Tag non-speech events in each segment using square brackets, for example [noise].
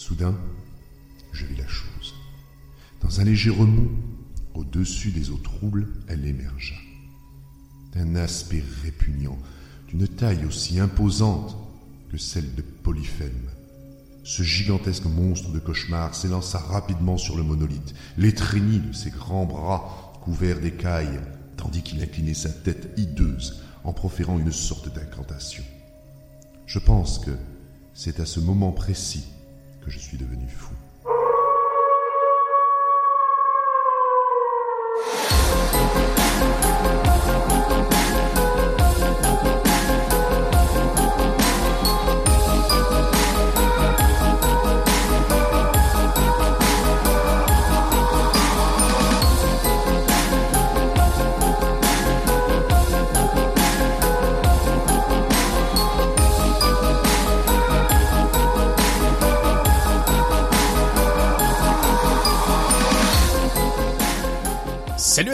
Soudain, je vis la chose. Dans un léger remous, au-dessus des eaux troubles, elle émergea. D'un aspect répugnant, d'une taille aussi imposante que celle de Polyphème. Ce gigantesque monstre de cauchemar s'élança rapidement sur le monolithe, l'étreignit de ses grands bras couverts d'écailles, tandis qu'il inclinait sa tête hideuse en proférant une sorte d'incantation. Je pense que c'est à ce moment précis que je suis devenu fou.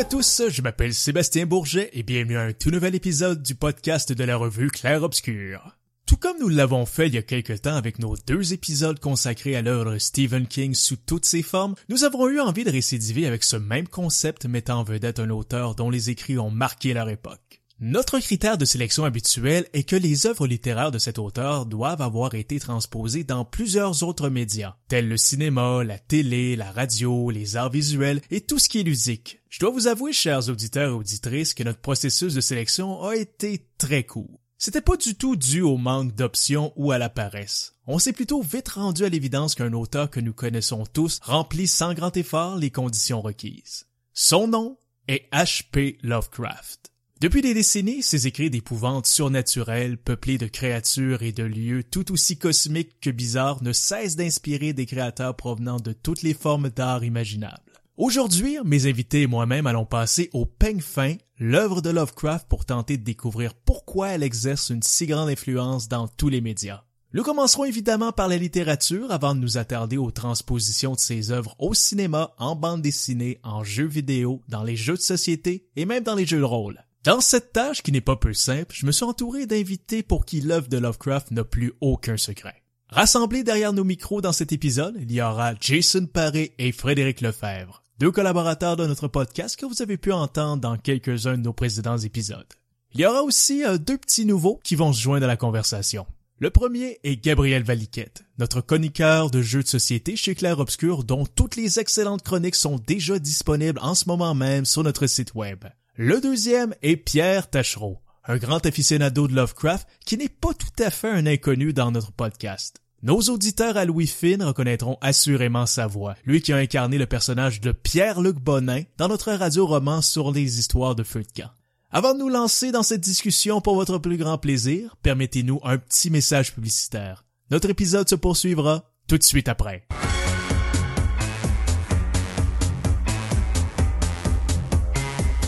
Tous, je m'appelle Sébastien Bourget et bienvenue à un tout nouvel épisode du podcast de la revue Claire Obscur. Tout comme nous l'avons fait il y a quelque temps avec nos deux épisodes consacrés à l'œuvre Stephen King sous toutes ses formes, nous avons eu envie de récidiver avec ce même concept mettant en vedette un auteur dont les écrits ont marqué leur époque. Notre critère de sélection habituel est que les œuvres littéraires de cet auteur doivent avoir été transposées dans plusieurs autres médias, tels le cinéma, la télé, la radio, les arts visuels et tout ce qui est ludique. Je dois vous avouer, chers auditeurs et auditrices, que notre processus de sélection a été très court. C'était pas du tout dû au manque d'options ou à la paresse. On s'est plutôt vite rendu à l'évidence qu'un auteur que nous connaissons tous remplit sans grand effort les conditions requises. Son nom est H.P. Lovecraft. Depuis des décennies, ses écrits d'épouvante surnaturelle, peuplés de créatures et de lieux tout aussi cosmiques que bizarres, ne cessent d'inspirer des créateurs provenant de toutes les formes d'art imaginables. Aujourd'hui, mes invités et moi-même allons passer au peigne fin l'œuvre de Lovecraft pour tenter de découvrir pourquoi elle exerce une si grande influence dans tous les médias. Nous commencerons évidemment par la littérature avant de nous attarder aux transpositions de ses œuvres au cinéma, en bande dessinée, en jeux vidéo, dans les jeux de société et même dans les jeux de rôle. Dans cette tâche qui n'est pas peu simple, je me suis entouré d'invités pour qui l'œuvre de Lovecraft n'a plus aucun secret. Rassemblés derrière nos micros dans cet épisode, il y aura Jason Paré et Frédéric Lefebvre, deux collaborateurs de notre podcast que vous avez pu entendre dans quelques-uns de nos précédents épisodes. Il y aura aussi euh, deux petits nouveaux qui vont se joindre à la conversation. Le premier est Gabriel Valiquette, notre chroniqueur de jeux de société chez Claire Obscur dont toutes les excellentes chroniques sont déjà disponibles en ce moment même sur notre site web. Le deuxième est Pierre Tachereau, un grand aficionado de Lovecraft qui n'est pas tout à fait un inconnu dans notre podcast. Nos auditeurs à Louis Finn reconnaîtront assurément sa voix, lui qui a incarné le personnage de Pierre-Luc Bonin dans notre radio-roman sur les histoires de feu de camp. Avant de nous lancer dans cette discussion pour votre plus grand plaisir, permettez-nous un petit message publicitaire. Notre épisode se poursuivra tout de suite après.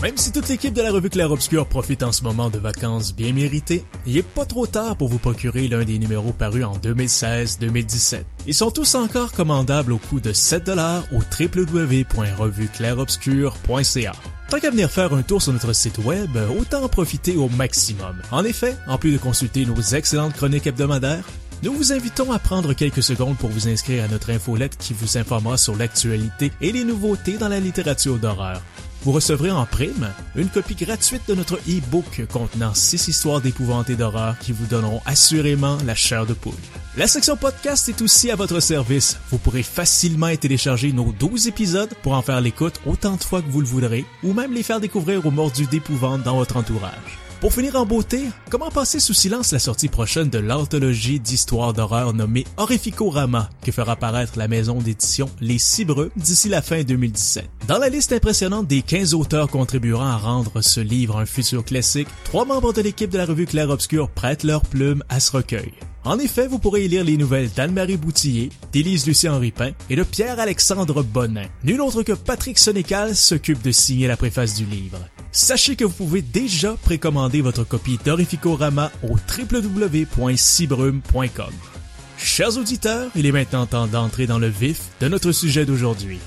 Même si toute l'équipe de la revue Claire Obscur profite en ce moment de vacances bien méritées, il n'est pas trop tard pour vous procurer l'un des numéros parus en 2016-2017. Ils sont tous encore commandables au coût de 7 dollars au www.revueclaireobscur.ca. Tant qu'à venir faire un tour sur notre site web, autant en profiter au maximum. En effet, en plus de consulter nos excellentes chroniques hebdomadaires, nous vous invitons à prendre quelques secondes pour vous inscrire à notre infolette qui vous informera sur l'actualité et les nouveautés dans la littérature d'horreur. Vous recevrez en prime une copie gratuite de notre e-book contenant six histoires d'épouvante et d'horreur qui vous donneront assurément la chair de poule. La section podcast est aussi à votre service. Vous pourrez facilement télécharger nos 12 épisodes pour en faire l'écoute autant de fois que vous le voudrez ou même les faire découvrir aux mordus d'épouvante dans votre entourage. Pour finir en beauté, comment passer sous silence la sortie prochaine de l'anthologie d'histoires d'horreur nommée Horrificorama, que fera apparaître la maison d'édition Les Cibreux d'ici la fin 2017. Dans la liste impressionnante des 15 auteurs contribuant à rendre ce livre un futur classique, trois membres de l'équipe de la revue Claire Obscur prêtent leur plume à ce recueil. En effet, vous pourrez y lire les nouvelles d'Anne-Marie Boutillier, d'Élise Lucien Ripin et de Pierre-Alexandre Bonin. Nul autre que Patrick Sénécal s'occupe de signer la préface du livre. Sachez que vous pouvez déjà précommander votre copie d'Horrificorama au www.cibrum.com. Chers auditeurs, il est maintenant temps d'entrer dans le vif de notre sujet d'aujourd'hui.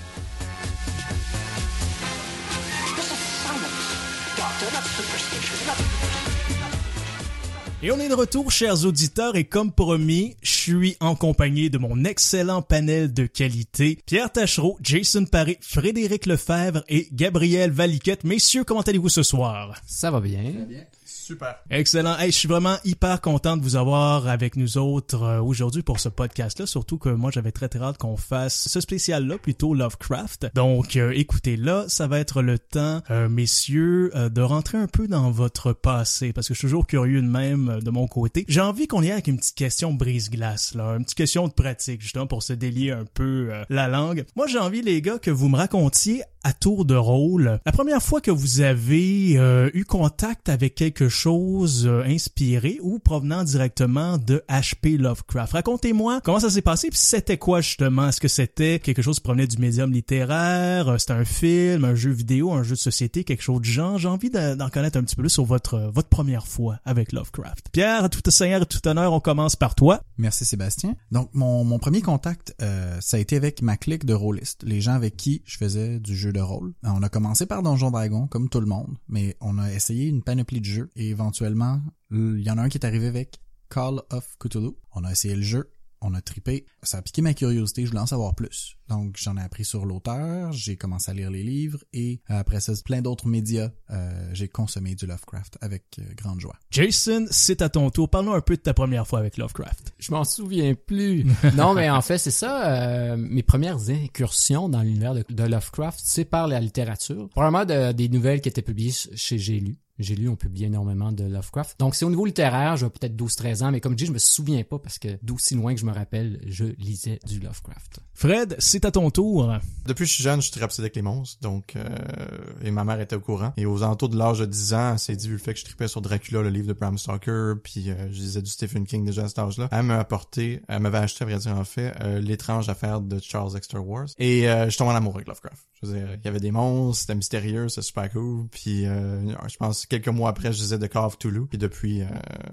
Et on est de retour, chers auditeurs, et comme promis, je suis en compagnie de mon excellent panel de qualité, Pierre Tachereau, Jason Paré, Frédéric Lefebvre et Gabriel Valiquette. Messieurs, comment allez-vous ce soir? Ça va bien. Ça va bien. Super. Excellent. Hey, je suis vraiment hyper content de vous avoir avec nous autres euh, aujourd'hui pour ce podcast-là. Surtout que moi, j'avais très très hâte qu'on fasse ce spécial-là, plutôt Lovecraft. Donc, euh, écoutez, là, ça va être le temps, euh, messieurs, de rentrer un peu dans votre passé, parce que je suis toujours curieux de même de mon côté. J'ai envie qu'on y aille avec une petite question brise-glace, là, une petite question de pratique, justement, pour se délier un peu la langue. Moi, j'ai envie, les gars, que vous me racontiez à tour de rôle la première fois que vous avez eu contact avec quelque chose euh, inspiré ou provenant directement de H.P. Lovecraft. Racontez-moi comment ça s'est passé, puis c'était quoi justement? Est-ce que c'était quelque chose qui provenait du médium littéraire? Euh, c'était un film, un jeu vidéo, un jeu de société, quelque chose de genre? J'ai envie d'en connaître un petit peu plus sur votre, euh, votre première fois avec Lovecraft. Pierre, tout seigneur tout honneur, on commence par toi. Merci Sébastien. Donc mon, mon premier contact, ça a été avec ma clique de rôliste, les gens avec qui je faisais du jeu de rôle. On a commencé par Donjon Dragon, comme tout le monde, mais on a essayé une panoplie de jeux et éventuellement, il y en a un qui est arrivé avec Call of Cthulhu. On a essayé le jeu, on a tripé. Ça a piqué ma curiosité, je voulais en savoir plus. Donc j'en ai appris sur l'auteur, j'ai commencé à lire les livres et euh, après ça, plein d'autres médias, euh, j'ai consommé du Lovecraft avec euh, grande joie. Jason, c'est à ton tour. Parlons un peu de ta première fois avec Lovecraft. Je m'en souviens plus. [laughs] non, mais en fait, c'est ça. mes premières incursions dans l'univers de, Lovecraft, c'est par la littérature. Probablement des nouvelles qui étaient publiées chez J'ai lu. J'ai lu, on publie énormément de Lovecraft. Donc, c'est au niveau littéraire, j'ai peut-être 12-13 ans, mais comme je dis, je me souviens pas parce que d'aussi loin que je me rappelle, je lisais du Lovecraft. Fred, c'est à ton tour. Depuis que je suis jeune, je suis très obsédé avec les monstres, donc euh, et ma mère était au courant. Et aux alentours de l'âge de 10 ans, elle s'est dit, vu le fait que je tripais sur Dracula, le livre de Bram Stoker, puis euh, je lisais du Stephen King déjà à cet âge-là, elle m'a apporté, elle m'avait acheté, à vrai dire en fait, euh, l'étrange affaire de Charles Exter Wars. Et euh, je tombe en amour avec Lovecraft. Je veux dire, il y avait des monstres, c'était mystérieux, c'était super cool, puis je pense quelques mois après, je lisais The Call of Toulouse, puis depuis,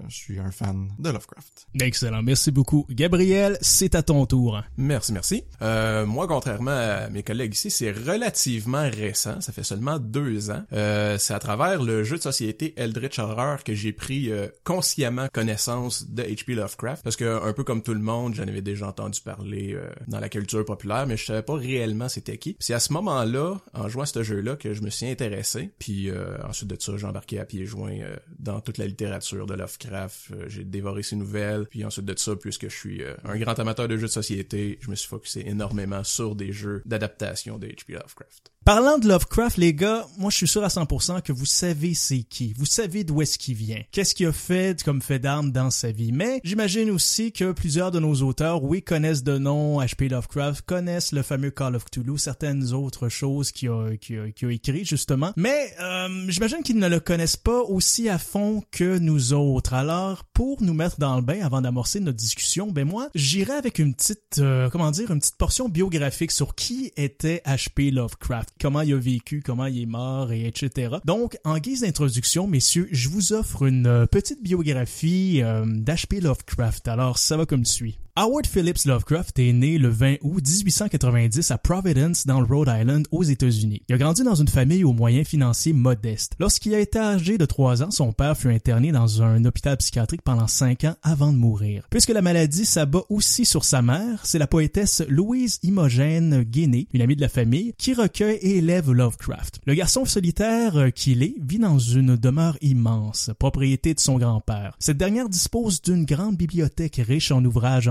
je suis un fan de Lovecraft. Excellent, merci beaucoup. Gabriel, c'est à ton tour. Merci, merci. moi, contrairement à mes collègues ici, c'est relativement récent. Ça fait seulement deux ans. Euh, c'est à travers le jeu de société Eldritch Horror que j'ai pris euh, consciemment connaissance de H.P. Lovecraft. Parce que, un peu comme tout le monde, j'en avais déjà entendu parler euh, dans la culture populaire, mais je savais pas réellement c'était qui. C'est à ce moment-là, en jouant à ce jeu-là, que je me suis intéressé. Puis ensuite de ça, j'ai embarqué à pieds joints dans toute la littérature de Lovecraft. j'ai dévoré ses nouvelles. Puis ensuite de ça, puisque je suis un grand amateur de jeux de société, je me suis focusé énormément sur des jeux d'adaptation de H.P. Lovecraft. Parlant de Lovecraft, les gars, moi je suis sûr à 100% que vous savez c'est qui. Vous savez d'où est-ce qu'il vient. Qu'est-ce qu'il a fait comme fait d'armes dans sa vie. Mais j'imagine aussi que plusieurs de nos auteurs, oui, connaissent de nom H.P. Lovecraft, connaissent le fameux Call of Cthulhu, certaines autres choses qu'il a, qu'il a, a écrit justement. Mais euh, j'imagine qu'ils ne le connaissent pas aussi à fond que nous autres. Alors, pour nous mettre dans le bain avant d'amorcer notre discussion, ben moi, j'irai avec une petite, euh, comment dire, une petite portion biographique sur qui était H.P. Lovecraft comment il a vécu, comment il est mort, et etc. Donc, en guise d'introduction, messieurs, je vous offre une euh, petite biographie euh, d'H.P. Lovecraft. Alors, ça va comme suit. Howard Phillips Lovecraft est né le 20 août 1890 à Providence, dans le Rhode Island, aux États-Unis. Il a grandi dans une famille aux moyens financiers modestes. Lorsqu'il a été âgé de 3 ans, son père fut interné dans un hôpital psychiatrique pendant 5 ans avant de mourir. Puisque la maladie s'abat aussi sur sa mère, c'est la poétesse Louise Imogène Guinée, une amie de la famille, qui recueille et élève Lovecraft. Le garçon solitaire qu'il est vit dans une demeure immense, propriété de son grand-père. Cette dernière dispose d'une grande bibliothèque riche en ouvrages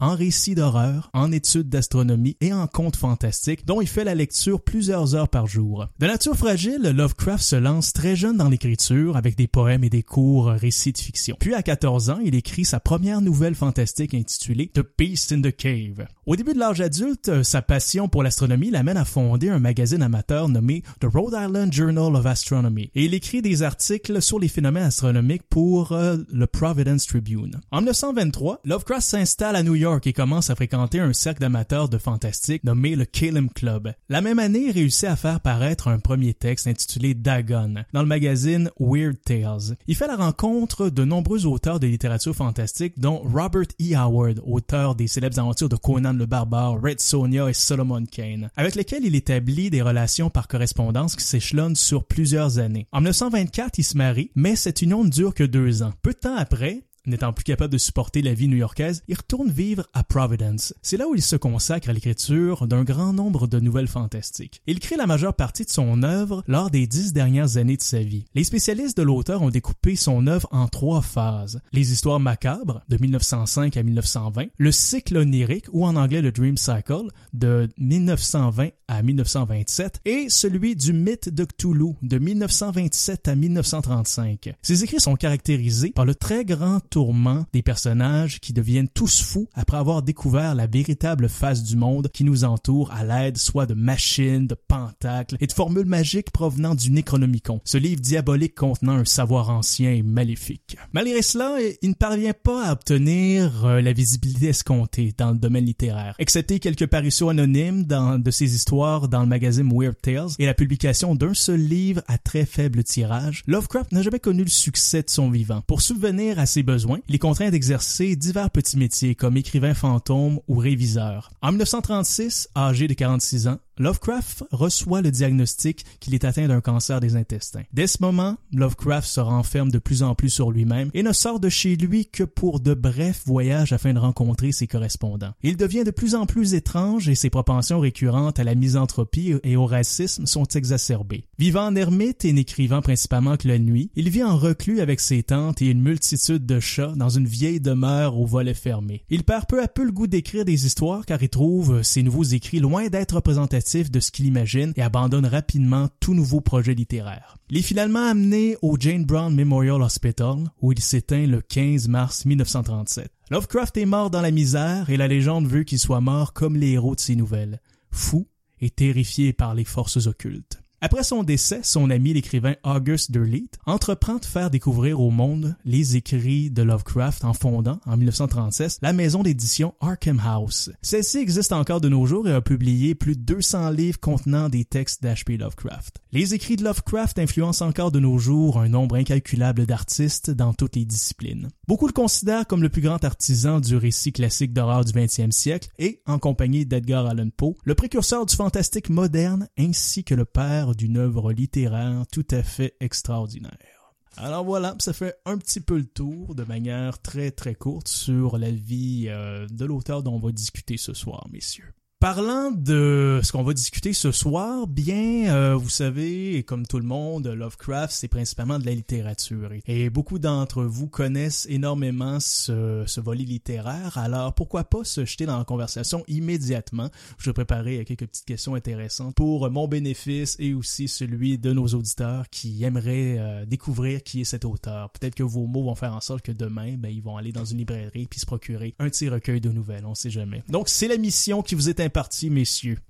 en récits d'horreur, en études d'astronomie et en contes fantastiques, dont il fait la lecture plusieurs heures par jour. De nature fragile, Lovecraft se lance très jeune dans l'écriture avec des poèmes et des courts récits de fiction. Puis à 14 ans, il écrit sa première nouvelle fantastique intitulée The Beast in the Cave. Au début de l'âge adulte, sa passion pour l'astronomie l'amène à fonder un magazine amateur nommé The Rhode Island Journal of Astronomy et il écrit des articles sur les phénomènes astronomiques pour euh, le Providence Tribune. En 1923, Lovecraft s'installe à New York et commence à fréquenter un cercle d'amateurs de fantastique nommé le Calum Club. La même année, il réussit à faire paraître un premier texte intitulé Dagon dans le magazine Weird Tales. Il fait la rencontre de nombreux auteurs de littérature fantastique dont Robert E. Howard, auteur des célèbres aventures de Conan le Barbare, Red Sonja et Solomon Kane, avec lesquels il établit des relations par correspondance qui s'échelonnent sur plusieurs années. En 1924, il se marie, mais cette union ne dure que deux ans. Peu de temps après, N'étant plus capable de supporter la vie new-yorkaise, il retourne vivre à Providence. C'est là où il se consacre à l'écriture d'un grand nombre de nouvelles fantastiques. Il crée la majeure partie de son œuvre lors des dix dernières années de sa vie. Les spécialistes de l'auteur ont découpé son œuvre en trois phases. Les histoires macabres, de 1905 à 1920, le cycle onirique, ou en anglais le Dream Cycle, de 1920 à 1927, et celui du mythe de Cthulhu, de 1927 à 1935. Ces écrits sont caractérisés par le très grand tourment des personnages qui deviennent tous fous après avoir découvert la véritable face du monde qui nous entoure à l'aide soit de machines, de pentacles et de formules magiques provenant du Necronomicon, ce livre diabolique contenant un savoir ancien et maléfique. Malgré cela, il ne parvient pas à obtenir euh, la visibilité escomptée dans le domaine littéraire, excepté quelques parutions anonymes dans, de ses histoires dans le magazine Weird Tales et la publication d'un seul livre à très faible tirage. Lovecraft n'a jamais connu le succès de son vivant. Pour subvenir à ses besoins, il est contraint d'exercer divers petits métiers comme écrivain fantôme ou réviseur. En 1936, âgé de 46 ans, Lovecraft reçoit le diagnostic qu'il est atteint d'un cancer des intestins. Dès ce moment, Lovecraft se renferme de plus en plus sur lui-même et ne sort de chez lui que pour de brefs voyages afin de rencontrer ses correspondants. Il devient de plus en plus étrange et ses propensions récurrentes à la misanthropie et au racisme sont exacerbées. Vivant en ermite et n'écrivant principalement que la nuit, il vit en reclus avec ses tantes et une multitude de chats dans une vieille demeure au volet fermé. Il perd peu à peu le goût d'écrire des histoires car il trouve ses nouveaux écrits loin d'être représentatifs de ce qu'il imagine et abandonne rapidement tout nouveau projet littéraire. Il est finalement amené au Jane Brown Memorial Hospital où il s'éteint le 15 mars 1937. Lovecraft est mort dans la misère et la légende veut qu'il soit mort comme les héros de ses nouvelles, fou et terrifié par les forces occultes. Après son décès, son ami l'écrivain August Derleth entreprend de faire découvrir au monde les écrits de Lovecraft en fondant, en 1936, la maison d'édition Arkham House. Celle-ci existe encore de nos jours et a publié plus de 200 livres contenant des textes d'H.P. Lovecraft. Les écrits de Lovecraft influencent encore de nos jours un nombre incalculable d'artistes dans toutes les disciplines. Beaucoup le considèrent comme le plus grand artisan du récit classique d'horreur du 20e siècle et, en compagnie d'Edgar Allan Poe, le précurseur du fantastique moderne ainsi que le père d'une œuvre littéraire tout à fait extraordinaire. Alors voilà, ça fait un petit peu le tour de manière très très courte sur la vie euh, de l'auteur dont on va discuter ce soir, messieurs. Parlant de ce qu'on va discuter ce soir, bien, euh, vous savez, comme tout le monde, Lovecraft, c'est principalement de la littérature. Et beaucoup d'entre vous connaissent énormément ce, ce, volet littéraire. Alors, pourquoi pas se jeter dans la conversation immédiatement? Je vais préparer quelques petites questions intéressantes pour mon bénéfice et aussi celui de nos auditeurs qui aimeraient euh, découvrir qui est cet auteur. Peut-être que vos mots vont faire en sorte que demain, ben, ils vont aller dans une librairie puis se procurer un petit recueil de nouvelles. On sait jamais. Donc, c'est la mission qui vous est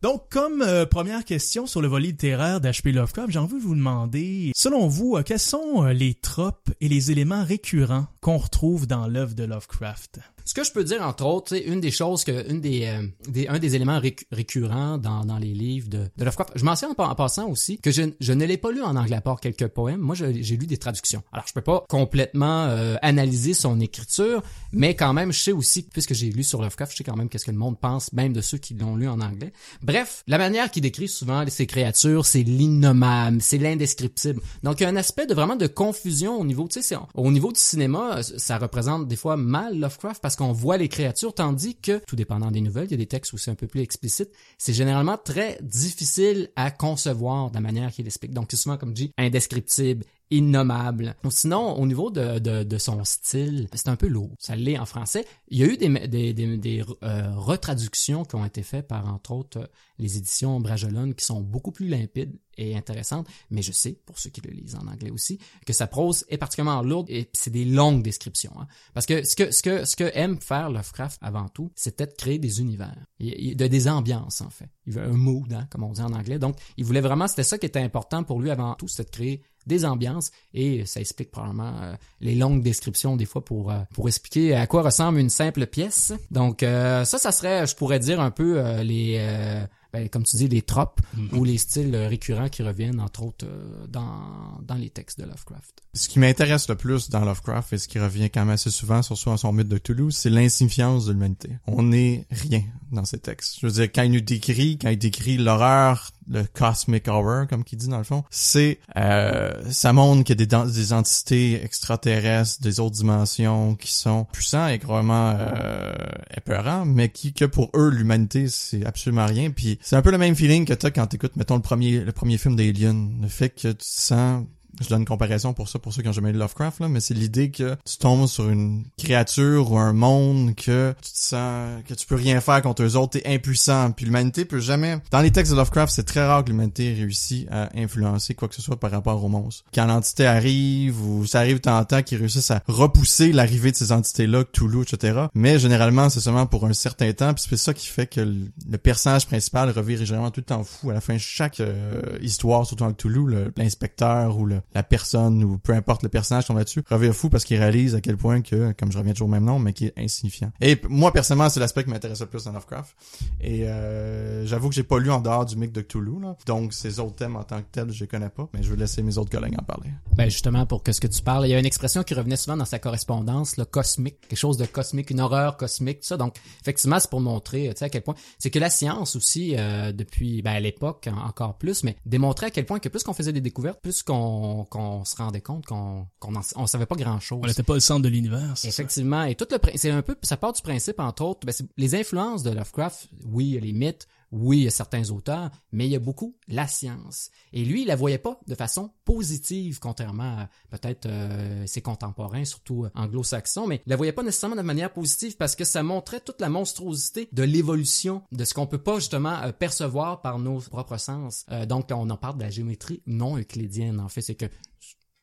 Donc, comme euh, première question sur le volet littéraire d'H.P. Lovecraft, j'ai envie de vous demander, selon vous, euh, quels sont euh, les tropes et les éléments récurrents qu'on retrouve dans l'œuvre de Lovecraft? Ce que je peux dire, entre autres, une des choses que, une des, euh, des un des éléments récurrents dans, dans les livres de, de Lovecraft. Je mentionne en, passant aussi que je, je ne l'ai pas lu en anglais à part quelques poèmes. Moi, j'ai lu des traductions. Alors, je peux pas complètement euh, analyser son écriture, mais quand même, je sais aussi, puisque j'ai lu sur Lovecraft, je sais quand même qu'est-ce que le monde pense, même de ceux qui l'ont lu en anglais. Bref, la manière qu'il décrit souvent ces créatures, c'est l'innommable, c'est l'indescriptible. Donc, il y a un aspect de vraiment de confusion au niveau, tu sais, au niveau du cinéma, ça représente des fois mal Lovecraft parce qu'on voit les créatures, tandis que, tout dépendant des nouvelles, il y a des textes où c'est un peu plus explicite, c'est généralement très difficile à concevoir de la manière qu'il explique. Donc, c'est souvent, comme je dis, indescriptible, innommable. Sinon, au niveau de, de, de son style, c'est un peu lourd. Ça l'est en français. Il y a eu des, des, des, des euh, retraductions qui ont été faites par, entre autres, les éditions Bragelonne qui sont beaucoup plus limpides et intéressantes. Mais je sais, pour ceux qui le lisent en anglais aussi, que sa prose est particulièrement lourde et c'est des longues descriptions. Hein. Parce que ce que ce que ce que aime faire Lovecraft avant tout, c'était de créer des univers, de des ambiances en fait. Il veut un mood, hein, comme on dit en anglais. Donc, il voulait vraiment, c'était ça qui était important pour lui avant tout, c'était de créer des ambiances et ça explique probablement euh, les longues descriptions des fois pour euh, pour expliquer à quoi ressemble une simple pièce. Donc euh, ça, ça serait, je pourrais dire un peu les ben, comme tu dis, les tropes Mhm. ou les styles récurrents qui reviennent, entre autres, dans, dans les textes de Lovecraft. Ce qui m'intéresse le plus dans Lovecraft et ce qui revient quand même assez souvent, surtout dans son mythe de Toulouse, c'est l'insignifiance de l'humanité. On n'est rien dans ces textes. Je veux dire, quand il nous décrit, quand il décrit l'horreur, le cosmic horror, comme qu'il dit dans le fond, c'est euh, ça montre qu'il y a des, des entités extraterrestres, des autres dimensions qui sont puissants et vraiment euh, épeurants, mais qui que pour eux l'humanité c'est absolument rien. Puis c'est un peu le même feeling que t'as quand t'écoutes, mettons le premier le premier film d'Alien, le fait que tu sens je donne une comparaison pour ça, pour ceux qui ont jamais lu Lovecraft, là, mais c'est l'idée que tu tombes sur une créature ou un monde que tu te sens, que tu peux rien faire contre eux autres, t'es impuissant. Puis l'humanité peut jamais, dans les textes de Lovecraft, c'est très rare que l'humanité réussisse à influencer quoi que ce soit par rapport aux monstres. Quand l'entité arrive, ou ça arrive de temps en temps qu'ils réussissent à repousser l'arrivée de ces entités-là, Cthulhu, etc. Mais généralement, c'est seulement pour un certain temps, puis c'est ça qui fait que le, personnage principal revire généralement tout le temps fou. À la fin de chaque euh, histoire, surtout dans Cthulhu, l'inspecteur ou le, la personne ou peu importe le personnage qu'on va dessus revient fou parce qu'il réalise à quel point que comme je reviens toujours au même nom mais qui est insignifiant et moi personnellement c'est l'aspect qui m'intéresse le plus dans Lovecraft et euh, j'avoue que j'ai pas lu en dehors du mythe de Cthulhu là. donc ces autres thèmes en tant que tels je les connais pas mais je vais laisser mes autres collègues en parler Ben justement, pour que ce que tu parles, il y a une expression qui revenait souvent dans sa correspondance, le cosmique, quelque chose de cosmique, une horreur cosmique, tout ça. Donc, effectivement, c'est pour montrer, tu sais, à quel point, c'est que la science aussi, euh, depuis, ben, à l'époque, en- encore plus, mais démontrait à quel point que plus qu'on faisait des découvertes, plus qu'on qu'on se rendait compte qu'on qu'on on savait pas grand chose. On n'était pas le centre de l'univers. ça? Effectivement, et tout le c'est un peu ça part du principe entre autres, ben, les influences de Lovecraft, oui, il y a les mythes, oui, il y a certains auteurs, mais il y a beaucoup la science. Et lui, il la voyait pas de façon positive, contrairement à peut-être euh, ses contemporains, surtout euh, anglo-saxons, mais il la voyait pas nécessairement de manière positive parce que ça montrait toute la monstruosité de l'évolution, de ce qu'on peut pas justement euh, percevoir par nos propres sens. Euh, donc, on en parle de la géométrie non euclidienne. En fait, c'est que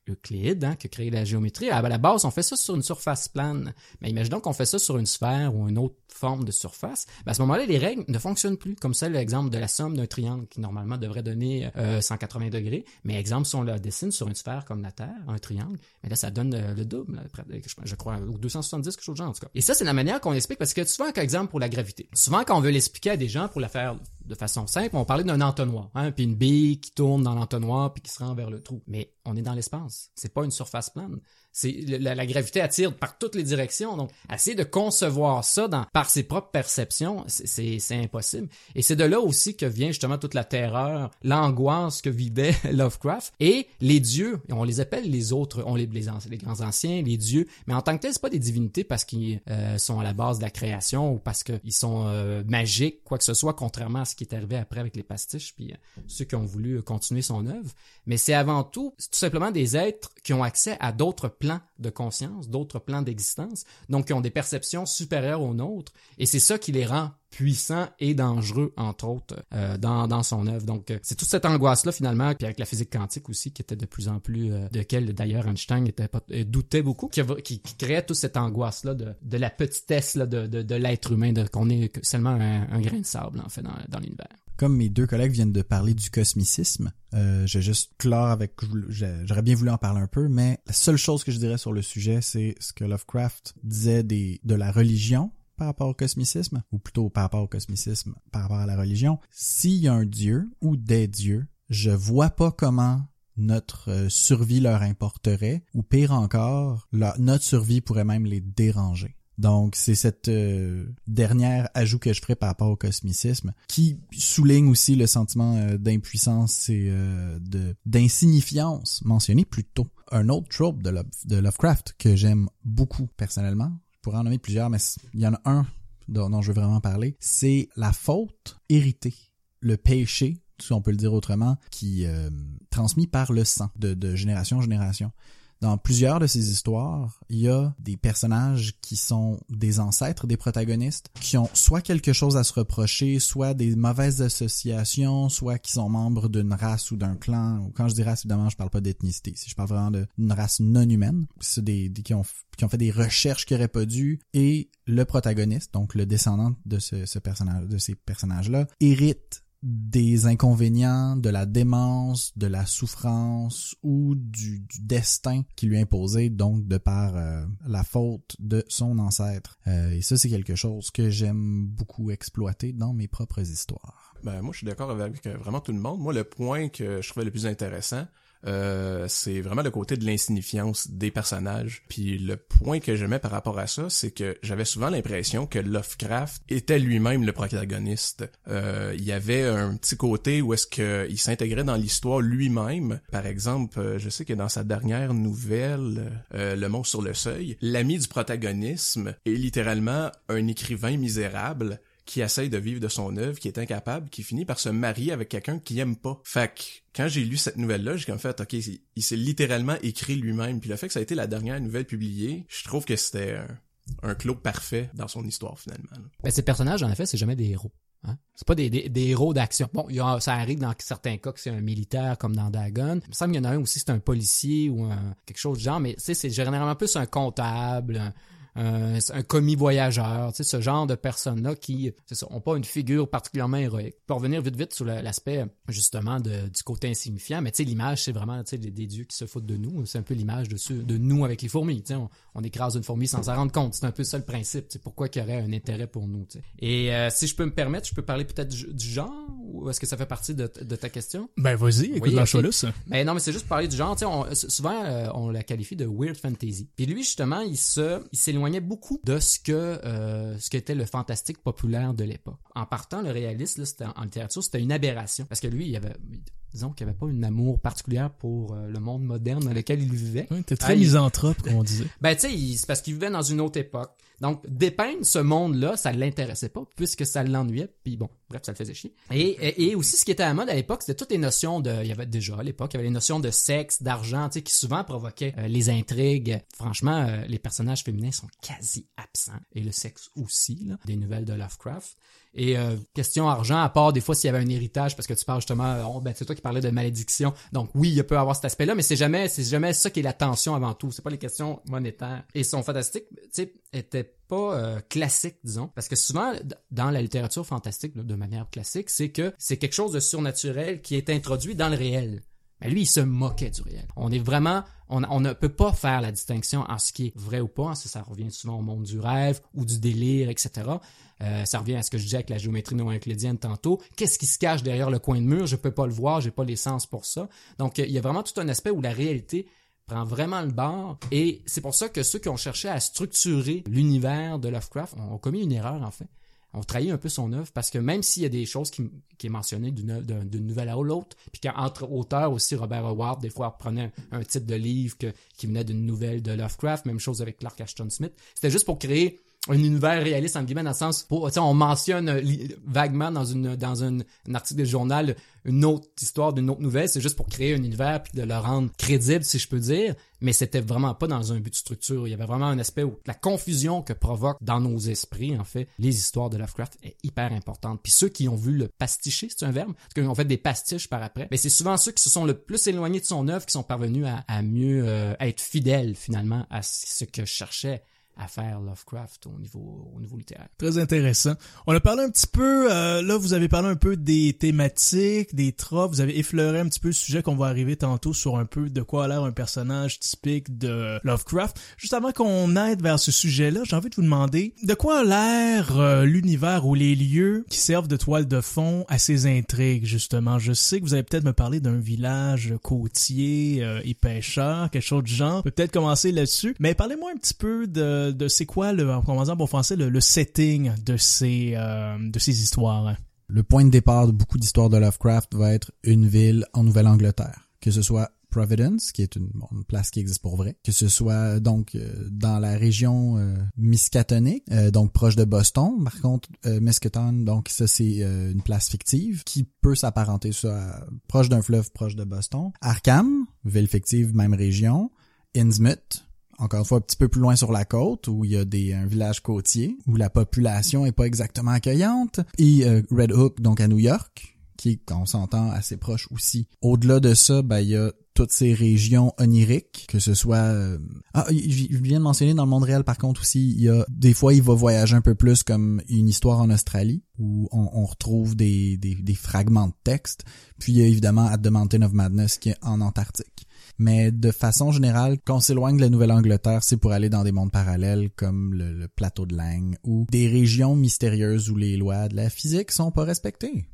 Euclide, hein, qui a la géométrie. À la base, on fait ça sur une surface plane. Mais imaginons qu'on fait ça sur une sphère ou une autre forme de surface. Ben, à ce moment-là, les règles ne fonctionnent plus. Comme ça, l'exemple de la somme d'un triangle qui normalement devrait donner euh, 180 degrés. Mais exemple, si on le dessine sur une sphère comme la Terre, un triangle, mais là, ça donne euh, le double, je, crois, ou 270, quelque chose de genre, en tout cas. Et ça, c'est la manière qu'on explique, parce que souvent, comme exemple pour la gravité. Souvent, quand on veut l'expliquer à des gens pour la faire de façon simple, on parlait d'un entonnoir, hein, puis une bille qui tourne dans l'entonnoir puis qui se rend vers le trou. Mais on est dans l'espace. C'est pas une surface plane. La, la gravité attire par toutes les directions. Donc, essayer de concevoir ça dans, par ses propres perceptions, c'est- impossible. Et c'est de là aussi que vient justement toute la terreur, l'angoisse que vivait [laughs] Lovecraft. Et les dieux, on les appelle les autres, on les, les, les grands anciens, les dieux. Mais en tant que tel, c'est pas des divinités parce qu'ils euh, sont à la base de la création ou parce qu'ils sont euh, magiques, quoi que ce soit, contrairement à ce qui est arrivé après avec les pastiches, puis euh, ceux qui ont voulu continuer son œuvre. Mais c'est avant tout, tout simplement des êtres qui ont accès à d'autres de conscience, d'autres plans d'existence, donc qui ont des perceptions supérieures aux nôtres, et c'est ça qui les rend puissants et dangereux, entre autres, euh, dans, dans son œuvre. Donc, euh, c'est toute cette angoisse-là, finalement, puis avec la physique quantique aussi, qui était de plus en plus, euh, de quelle, d'ailleurs, Einstein était pas, doutait beaucoup, qui, qui, qui créait toute cette angoisse-là de, de la petitesse là, de, de, l'être humain, qu'on est seulement un, un grain de sable, en fait, dans, dans l'univers. Comme mes deux collègues viennent de parler du cosmicisme, euh, j'ai juste clore avec, j'aurais bien voulu en parler un peu, mais la seule chose que je dirais sur le sujet, c'est ce que Lovecraft disait de la religion par rapport au cosmicisme, ou plutôt par rapport au cosmicisme par rapport à la religion. S'il y a un dieu ou des dieux, je vois pas comment notre euh, survie leur importerait, ou pire encore, leur- notre survie pourrait même les déranger. Donc c'est cette euh, dernière ajout que je ferai par rapport au cosmicisme qui souligne aussi le sentiment euh, d'impuissance et euh, de d'insignifiance mentionné plus tôt. Un autre trope de, Love- de Lovecraft que j'aime beaucoup personnellement, je pourrais en nommer plusieurs, mais il y en a un dont, dont je veux vraiment parler, c'est la faute héritée, le péché, si on peut le dire autrement, qui euh, transmis par le sang de, de génération en génération. Dans plusieurs de ces histoires, il y a des personnages qui sont des ancêtres des protagonistes, qui ont soit quelque chose à se reprocher, soit des mauvaises associations, soit qui sont membres d'une race ou d'un clan. Quand je dis race, évidemment, je parle pas d'ethnicité. Si je parle vraiment d'une race non humaine, qui ont fait des recherches qui auraient pas dû, et le protagoniste, donc le descendant de ce personnage, de ces personnages-là, hérite des inconvénients, de la démence, de la souffrance ou du, du destin qui lui imposé, donc de par euh, la faute de son ancêtre. Euh, et ça, c'est quelque chose que j'aime beaucoup exploiter dans mes propres histoires. Ben, moi, je suis d'accord avec euh, vraiment tout le monde. Moi, le point que je trouvais le plus intéressant, euh, c'est vraiment le côté de l'insignifiance des personnages. Puis le point que j'aimais par rapport à ça, c'est que j'avais souvent l'impression que Lovecraft était lui-même le protagoniste. Euh, il y avait un petit côté où est-ce qu'il s'intégrait dans l'histoire lui-même. Par exemple, euh, je sais que dans sa dernière nouvelle, euh, Le monstre sur le seuil, l'ami du protagonisme est littéralement un écrivain misérable qui essaye de vivre de son œuvre, qui est incapable, qui finit par se marier avec quelqu'un qu'il aime pas. Fait que quand j'ai lu cette nouvelle-là, j'ai comme fait, ok, il s'est littéralement écrit lui-même. Puis le fait que ça a été la dernière nouvelle publiée, je trouve que c'était un, clos parfait dans son histoire finalement. Ben, ces personnages, en effet, c'est jamais des héros. Hein? C'est pas des, héros d'action. Bon, ça arrive dans certains cas que c'est un militaire comme dans Dagon. Il me semble qu'il y en a un aussi, c'est un policier ou quelque chose du genre, mais c'est généralement plus un comptable, un, un commis voyageur, tu sais, ce genre de personnes-là qui, c'est ça, ont pas une figure particulièrement héroïque. Pour revenir vite vite sur l'aspect, justement, de, du côté insignifiant, mais tu sais, l'image, c'est vraiment, tu sais, des, des, dieux qui se foutent de nous. C'est un peu l'image de, de nous avec les fourmis, tu sais, on, on, écrase une fourmi sans s'en rendre compte. C'est un peu ça le principe, c'est pourquoi qu'il y aurait un intérêt pour nous, tu sais. Et euh, si je peux me permettre, je peux parler peut-être du, du, genre, ou est-ce que ça fait partie de, de ta question? Ben, vas-y, écoute oui, la okay. ça. Ben non, mais c'est juste parler du genre, tu sais, on, souvent, euh, on la qualifie de weird fantasy. Puis lui, justement, il se, il beaucoup de ce que euh, ce qu'était le fantastique populaire de l'époque. En partant, le réaliste, là, c'était, en littérature, c'était une aberration. Parce que lui, il avait disons qu'il n'y avait pas une amour particulière pour euh, le monde moderne dans lequel il vivait. Ouais, très ah, misanthrope, comme on disait. Ben, tu sais, c'est parce qu'il vivait dans une autre époque. Donc, dépeindre ce monde-là, ça l'intéressait pas, puisque ça l'ennuyait, puis bon, bref, ça le faisait chier. Et, et, et, aussi, ce qui était à la mode à l'époque, c'était toutes les notions de... Il y avait déjà, à l'époque, il y avait les notions de sexe, d'argent, tu sais, qui souvent provoquaient euh, les intrigues. Franchement, euh, les personnages féminins sont quasi absents, et le sexe aussi, là, des nouvelles de Lovecraft. Et euh, question argent, à part des fois s'il y avait un héritage, parce que tu parles justement, oh, ben, c'est toi qui parlais de malédiction. Donc oui, il peut avoir cet aspect-là, mais c'est jamais, c'est jamais ça qui est la tension avant tout. C'est pas les questions monétaires. Et son fantastique, tu sais, était pas euh, classique, disons. Parce que souvent, dans la littérature fantastique, de manière classique, c'est que c'est quelque chose de surnaturel qui est introduit dans le réel. Mais lui, il se moquait du réel. On est vraiment, on, on, ne peut pas faire la distinction en ce qui est vrai ou pas. Ça, ça revient souvent au monde du rêve ou du délire, etc. Euh, ça revient à ce que je disais avec la géométrie non euclidienne tantôt. Qu'est-ce qui se cache derrière le coin de mur? Je peux pas le voir, j'ai pas les sens pour ça. Donc, il y a vraiment tout un aspect où la réalité prend vraiment le bord et c'est pour ça que ceux qui ont cherché à structurer l'univers de Lovecraft ont commis une erreur en fait on trahit un peu son œuvre parce que même s'il y a des choses qui, qui est mentionnées d'une, nouvelle à l'autre, puis qu'entre auteurs aussi, Robert Howard, des fois, prenait un, titre de livre qui venait d'une nouvelle de Lovecraft, même chose avec Clark Ashton Smith. C'était juste pour créer un univers réaliste en guillemets dans le sens pour on mentionne euh, vaguement dans une dans un, article de journal une autre histoire d'une autre nouvelle. C'est juste pour créer un univers puis de le rendre crédible si je peux dire. Mais c'était vraiment pas dans un but de structure. Il y avait vraiment un aspect où la confusion que provoque dans nos esprits en fait les histoires de Lovecraft est hyper importante. Puis ceux qui ont vu le pasticher c'est un verbe parce qu'ils ont fait des pastiches par après mais c'est souvent ceux qui se sont le plus éloignés de son œuvre qui sont parvenus à, mieux euh, être fidèles finalement à ce que je à faire Lovecraft au niveau au niveau littéraire. Très intéressant. On a parlé un petit peu euh, là vous avez parlé un peu des thématiques, des tropes, vous avez effleuré un petit peu le sujet qu'on va arriver tantôt sur un peu de quoi a l'air un personnage typique de Lovecraft. Juste avant qu'on aide vers ce sujet-là, j'ai envie de vous demander de quoi a l'air euh, l'univers ou les lieux qui servent de toile de fond à ces intrigues justement? Je sais que vous allez peut-être me parler d'un village côtier euh, et pêcheur, quelque chose du genre. Peut-être commencer là-dessus, mais parlez-moi un petit peu de de, c'est quoi en commençant pour français, le, setting de ces, euh, de ces histoires? Le point de départ de beaucoup d'histoires de Lovecraft va être une ville en Nouvelle-Angleterre, que ce soit Providence, qui est une, place qui existe pour vrai, que ce soit donc euh, dans la région euh, euh, donc proche de Boston. Par contre, Miskatonic, donc ça c'est une place fictive qui peut s'apparenter ça proche d'un fleuve, proche de Boston. Arkham, ville fictive, même région. Innsmouth, encore une fois un petit peu plus loin sur la côte où il y a des un village côtier où la population est pas exactement accueillante et euh, Red Hook donc à New York qui on s'entend assez proche aussi. Au-delà de ça, ben il y a toutes ces régions oniriques, que ce soit... euh, Ah, je je viens de mentionner dans le monde réel, par contre, aussi, il y a des fois, il va voyager un peu plus comme une histoire en Australie, où on, on retrouve des, des, des fragments de texte. Puis il y a évidemment At the Mountain of Madness qui est en Antarctique. Mais de façon générale, quand on s'éloigne de la Nouvelle-Angleterre, c'est pour aller dans des mondes parallèles comme le, plateau de Lang ou des régions mystérieuses où les lois de la physique sont pas respectées.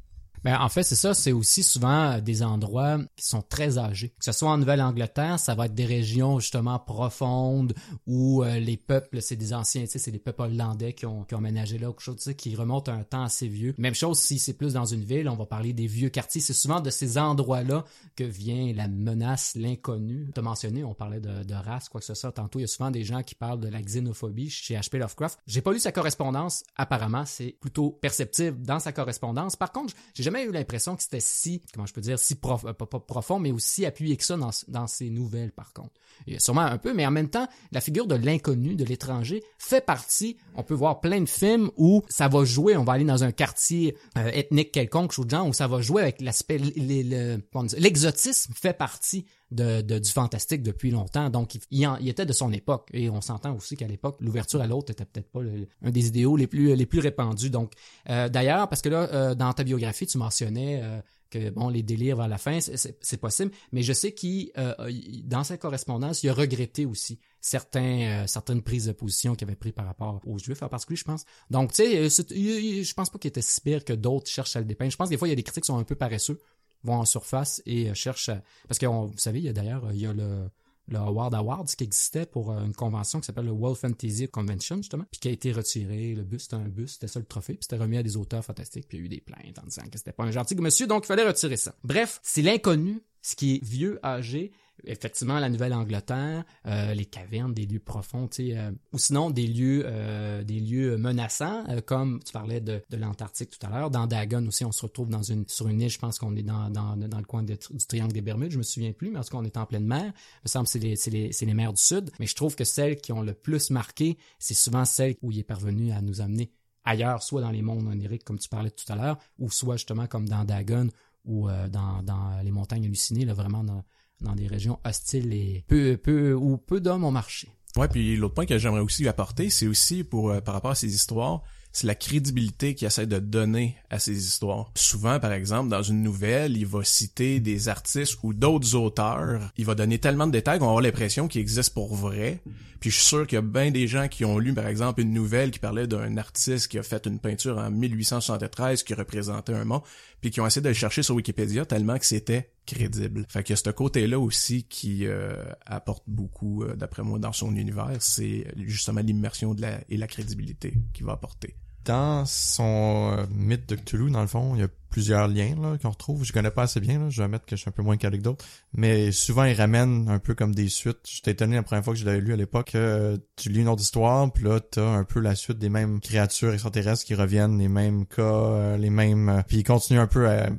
Ben, en fait, c'est ça, c'est aussi souvent euh, des endroits qui sont très âgés. Que ce soit en Nouvelle-Angleterre, ça va être des régions justement profondes où euh, les peuples, c'est des anciens, tu sais, c'est des peuples hollandais qui ont, qui ont aménagé là, ou quelque chose, tu sais, qui remonte à un temps assez vieux. Même chose si c'est plus dans une ville, on va parler des vieux quartiers. C'est souvent de ces endroits-là que vient la menace, l'inconnu. Tu as mentionné, on parlait de, race, quoi que ce soit. Tantôt, il y a souvent des gens qui parlent de la xénophobie chez H.P. Lovecraft. J'ai pas lu sa correspondance. Apparemment, c'est plutôt perceptible dans sa correspondance. Par contre, j'ai jamais eu l'impression que c'était si, comment je peux dire, si prof, euh, pas, profond, mais aussi appuyé que ça dans, dans ses nouvelles, par contre. Il y a sûrement un peu, mais en même temps, la figure de l'inconnu, de l'étranger, fait partie. On peut voir plein de films où ça va jouer, on va aller dans un quartier euh, ethnique quelconque, chose de genre, où ça va jouer avec l'aspect, l'exotisme fait partie de, du fantastique depuis longtemps. Donc, il, il était de son époque. Et on s'entend aussi qu'à l'époque, l'ouverture à l'autre était peut-être pas un des idéaux les plus, répandus. Donc, euh, d'ailleurs, parce que là, euh, dans ta biographie, tu mentionnais euh, que bon, les délires vers la fin, c'est- possible. Mais je sais qu'il, il- dans sa correspondance, il a regretté aussi certains, certaines prises de position qu'il avait prises par rapport aux Juifs en particulier, je pense. Donc, tu sais, je pense pas qu'il était si pire que d'autres cherchent à le dépeindre. Je pense que des fois, il y a des critiques qui sont un peu paresseux vont en surface et euh, cherchent à- parce que vous savez il y a d'ailleurs il y a le le Howard Awards qui existait pour euh, une convention qui s'appelle le World Fantasy Convention justement puis qui a été retiré. Le bus c'était un bus c'était ça le trophée puis c'était remis à des auteurs fantastiques puis il y a eu des plaintes en disant que c'était pas un gentil monsieur donc il fallait retirer ça. Bref c'est l'inconnu ce qui est vieux âgé effectivement la Nouvelle-Angleterre, euh, les cavernes, des lieux profonds, euh, ou sinon des lieux, euh, des lieux menaçants, comme tu parlais de, de l'Antarctique tout à l'heure. Dans Dagon aussi, on se retrouve dans une sur une île, je pense qu'on est dans, dans, dans le coin du triangle des Bermudes, je me souviens plus, mais en tout cas on est en pleine mer. Il me semble que c'est les, les, les mers du Sud, mais je trouve que celles qui ont le plus marqué, c'est souvent celles où il est parvenu à nous amener ailleurs, soit dans les mondes oniriques comme tu parlais tout à l'heure, ou soit justement comme dans Dagon ou dans, dans les montagnes hallucinées, là, vraiment dans, dans des régions hostiles et peu, peu, où peu d'hommes ont marché. Ouais, puis l'autre point que j'aimerais aussi apporter, c'est aussi pour euh, par rapport à ces histoires, c'est la crédibilité qu'il essaie de donner à ces histoires. Souvent, par exemple, dans une nouvelle, il va citer des artistes ou d'autres auteurs. Il va donner tellement de détails qu'on va avoir l'impression qu'ils existent pour vrai. Puis je suis sûr qu'il y a bien des gens qui ont lu, par exemple, une nouvelle qui parlait d'un artiste qui a fait une peinture en 1873 qui représentait un mont, puis qui ont essayé de le chercher sur Wikipédia tellement que c'était crédible. Fait a ce côté-là aussi qui euh, apporte beaucoup, euh, d'après moi, dans son univers. C'est justement l'immersion de la, et la crédibilité qu'il va apporter. Dans son euh, mythe de Cthulhu, dans le fond, il y a plusieurs liens là qu'on retrouve. Je connais pas assez bien, là. je vais admettre que je suis un peu moins calé que d'autres. Mais souvent, ils ramènent un peu comme des suites. J'étais étonné la première fois que je l'avais lu à l'époque. que, euh, tu lis une autre histoire, puis là, t'as un peu la suite des mêmes créatures extraterrestres qui reviennent, les mêmes cas, euh, les mêmes... puis il continue un peu à...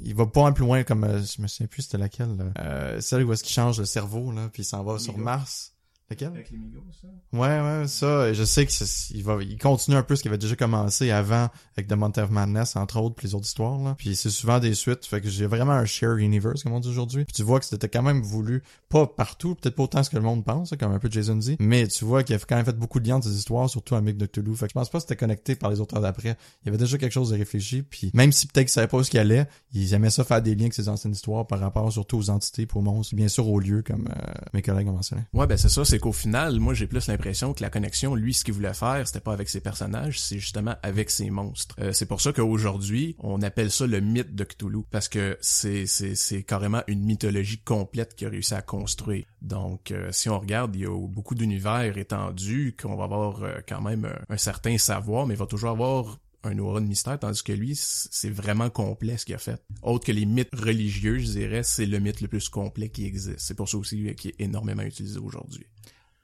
Il va pas un peu loin comme... euh, je me souviens plus c'était laquelle. là. Euh, celle où est-ce qu'il change le cerveau, là, puis il s'en va sur. Mars. Laquelle? Avec les migos, ça? Ouais, ouais, ça, je sais que c'est- il va, il continue un peu ce qui avait déjà commencé avant avec The Month of Madness, entre autres, puis les autres histoires, là. Puis c'est souvent des suites, fait que j'ai vraiment un share universe, comme on dit aujourd'hui. Puis tu vois que c'était quand même voulu, pas partout, peut-être pas autant que ce que le monde pense, comme un peu Jason dit, mais tu vois qu'il a quand même fait beaucoup de liens de ces histoires, surtout avec de Cthulhu. Fait que je pense pas que c'était connecté par les auteurs d'après. Il y avait déjà quelque chose de réfléchi, puis même si peut-être qu'ils savaient pas où ce qu'il allait, ils aimaient ça faire des liens avec ces anciennes histoires par rapport surtout aux entités, pour monstres, bien sûr aux lieux, comme euh, mes collègues ont mentionné. Ouais, ben c'est ça, c'est qu'au final, moi j'ai plus l'impression que la connexion, lui, ce qu'il voulait faire, c'était pas avec ses personnages, c'est justement avec ses monstres. Euh, c'est pour ça qu'aujourd'hui, on appelle ça le mythe de Cthulhu, parce que c'est c'est c'est carrément une mythologie complète qu'il a réussi à construire. Donc, euh, si on regarde, il y a beaucoup d'univers étendus qu'on va avoir euh, quand même un, un certain savoir, mais il va toujours avoir un aura de mystère, tandis que lui, c'est vraiment complet ce qu'il a fait. Autre que les mythes religieux, je dirais, c'est le mythe le plus complet qui existe. C'est pour ça aussi euh, qu'il est énormément utilisé aujourd'hui.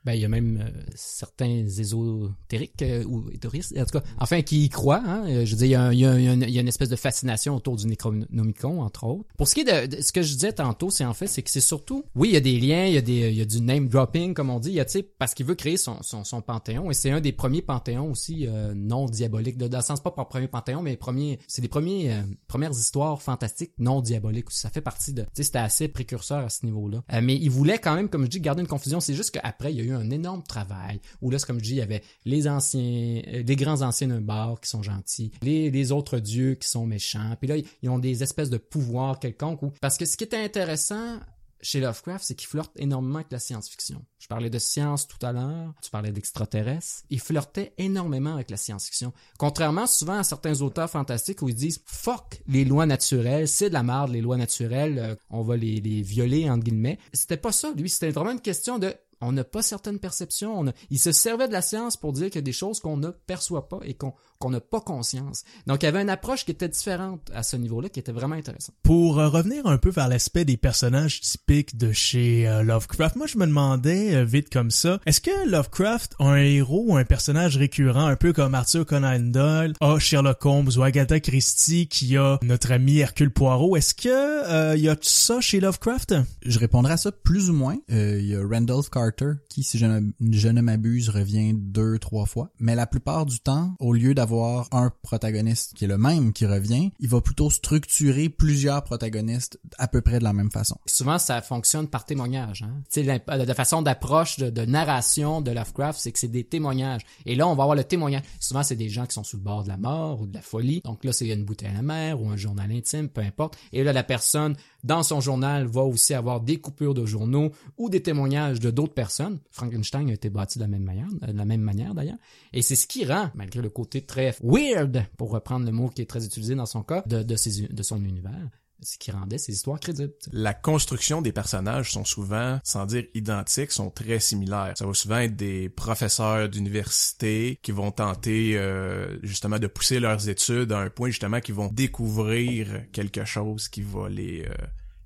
Ben, il y a même euh, certains ésotériques euh, ou éthoristes, en tout cas, enfin, qui y croient. Hein? Euh, Je veux dire, il y, a, il y a il y a une, espèce de fascination autour du Necronomicon, entre autres. Pour ce qui est de, de- ce que je disais tantôt, c'est en fait, c'est que c'est surtout, oui, il y a des liens, il y a des, il y a du name dropping, comme on dit, il y a, parce qu'il veut créer son, son, son panthéon, et c'est un des premiers panthéons aussi euh, non diaboliques, dans le sens pas par premier panthéon, mais premier, c'est des premiers, euh, premières histoires fantastiques non diaboliques. Ça fait partie de, tu sais, c'était assez précurseur à ce niveau-là. Euh, mais il voulait quand même, comme je dis, garder une confusion. C'est juste qu'après, il y a eu un énorme travail où là, comme je dis, il y avait les anciens, euh, les grands anciens d'un bar qui sont gentils, les, les autres dieux qui sont méchants. Puis là, ils ont des espèces de pouvoirs quelconques. Parce que ce qui était intéressant chez Lovecraft, c'est qu'il flirte énormément avec la science-fiction. Je parlais de science tout à l'heure, tu parlais d'extraterrestres. Il flirtait énormément avec la science-fiction. Contrairement souvent à certains auteurs fantastiques où ils disent « fuck les lois naturelles, c'est de la merde les lois naturelles, euh, on va les, les violer entre guillemets ». C'était pas ça, lui, c'était vraiment une question de on n'a pas certaines perceptions. On a... Il se servait de la science pour dire qu'il y a des choses qu'on ne perçoit pas et qu'on qu'on n'a pas conscience. Donc, il y avait une approche qui était différente à ce niveau-là, qui était vraiment intéressante. Pour euh, revenir un peu vers l'aspect des personnages typiques de chez euh, Lovecraft, moi je me demandais euh, vite comme ça, est-ce que Lovecraft a un héros ou un personnage récurrent, un peu comme Arthur Conan Doyle, a Sherlock Holmes ou Agatha Christie qui a notre ami Hercule Poirot, est-ce que euh, y a ça chez Lovecraft? Je répondrai à ça plus ou moins. Euh, Il y a Randolph Carter qui, si je ne, je ne m'abuse, revient deux, trois fois. Mais la plupart du temps, au lieu d'avoir un protagoniste qui est le même qui revient, il va plutôt structurer plusieurs protagonistes à peu près de la même façon. Souvent, ça fonctionne par témoignage. Hein? Sais, la, façon d'approche, de, narration de Lovecraft, c'est que c'est des témoignages. Et là, on va avoir le témoignage. Souvent, c'est des gens qui sont sous le bord de la mort ou de la folie. Donc là, c'est une bouteille à la mer ou un journal intime, peu importe. Et là, la personne, dans son journal, va aussi avoir des coupures de journaux ou des témoignages de d'autres personnes. Frankenstein a été bâti de la même manière, de la même manière d'ailleurs. Et c'est ce qui rend, malgré le côté très weird, pour reprendre le mot qui est très utilisé dans son cas, de, de, ses, de son univers, ce qui rendait ces histoires crédibles. La construction des personnages sont souvent, sans dire identiques, sont très similaires. Ça va souvent être des professeurs d'université qui vont tenter euh, justement de pousser leurs études à un point justement qu'ils vont découvrir quelque chose qui va les euh,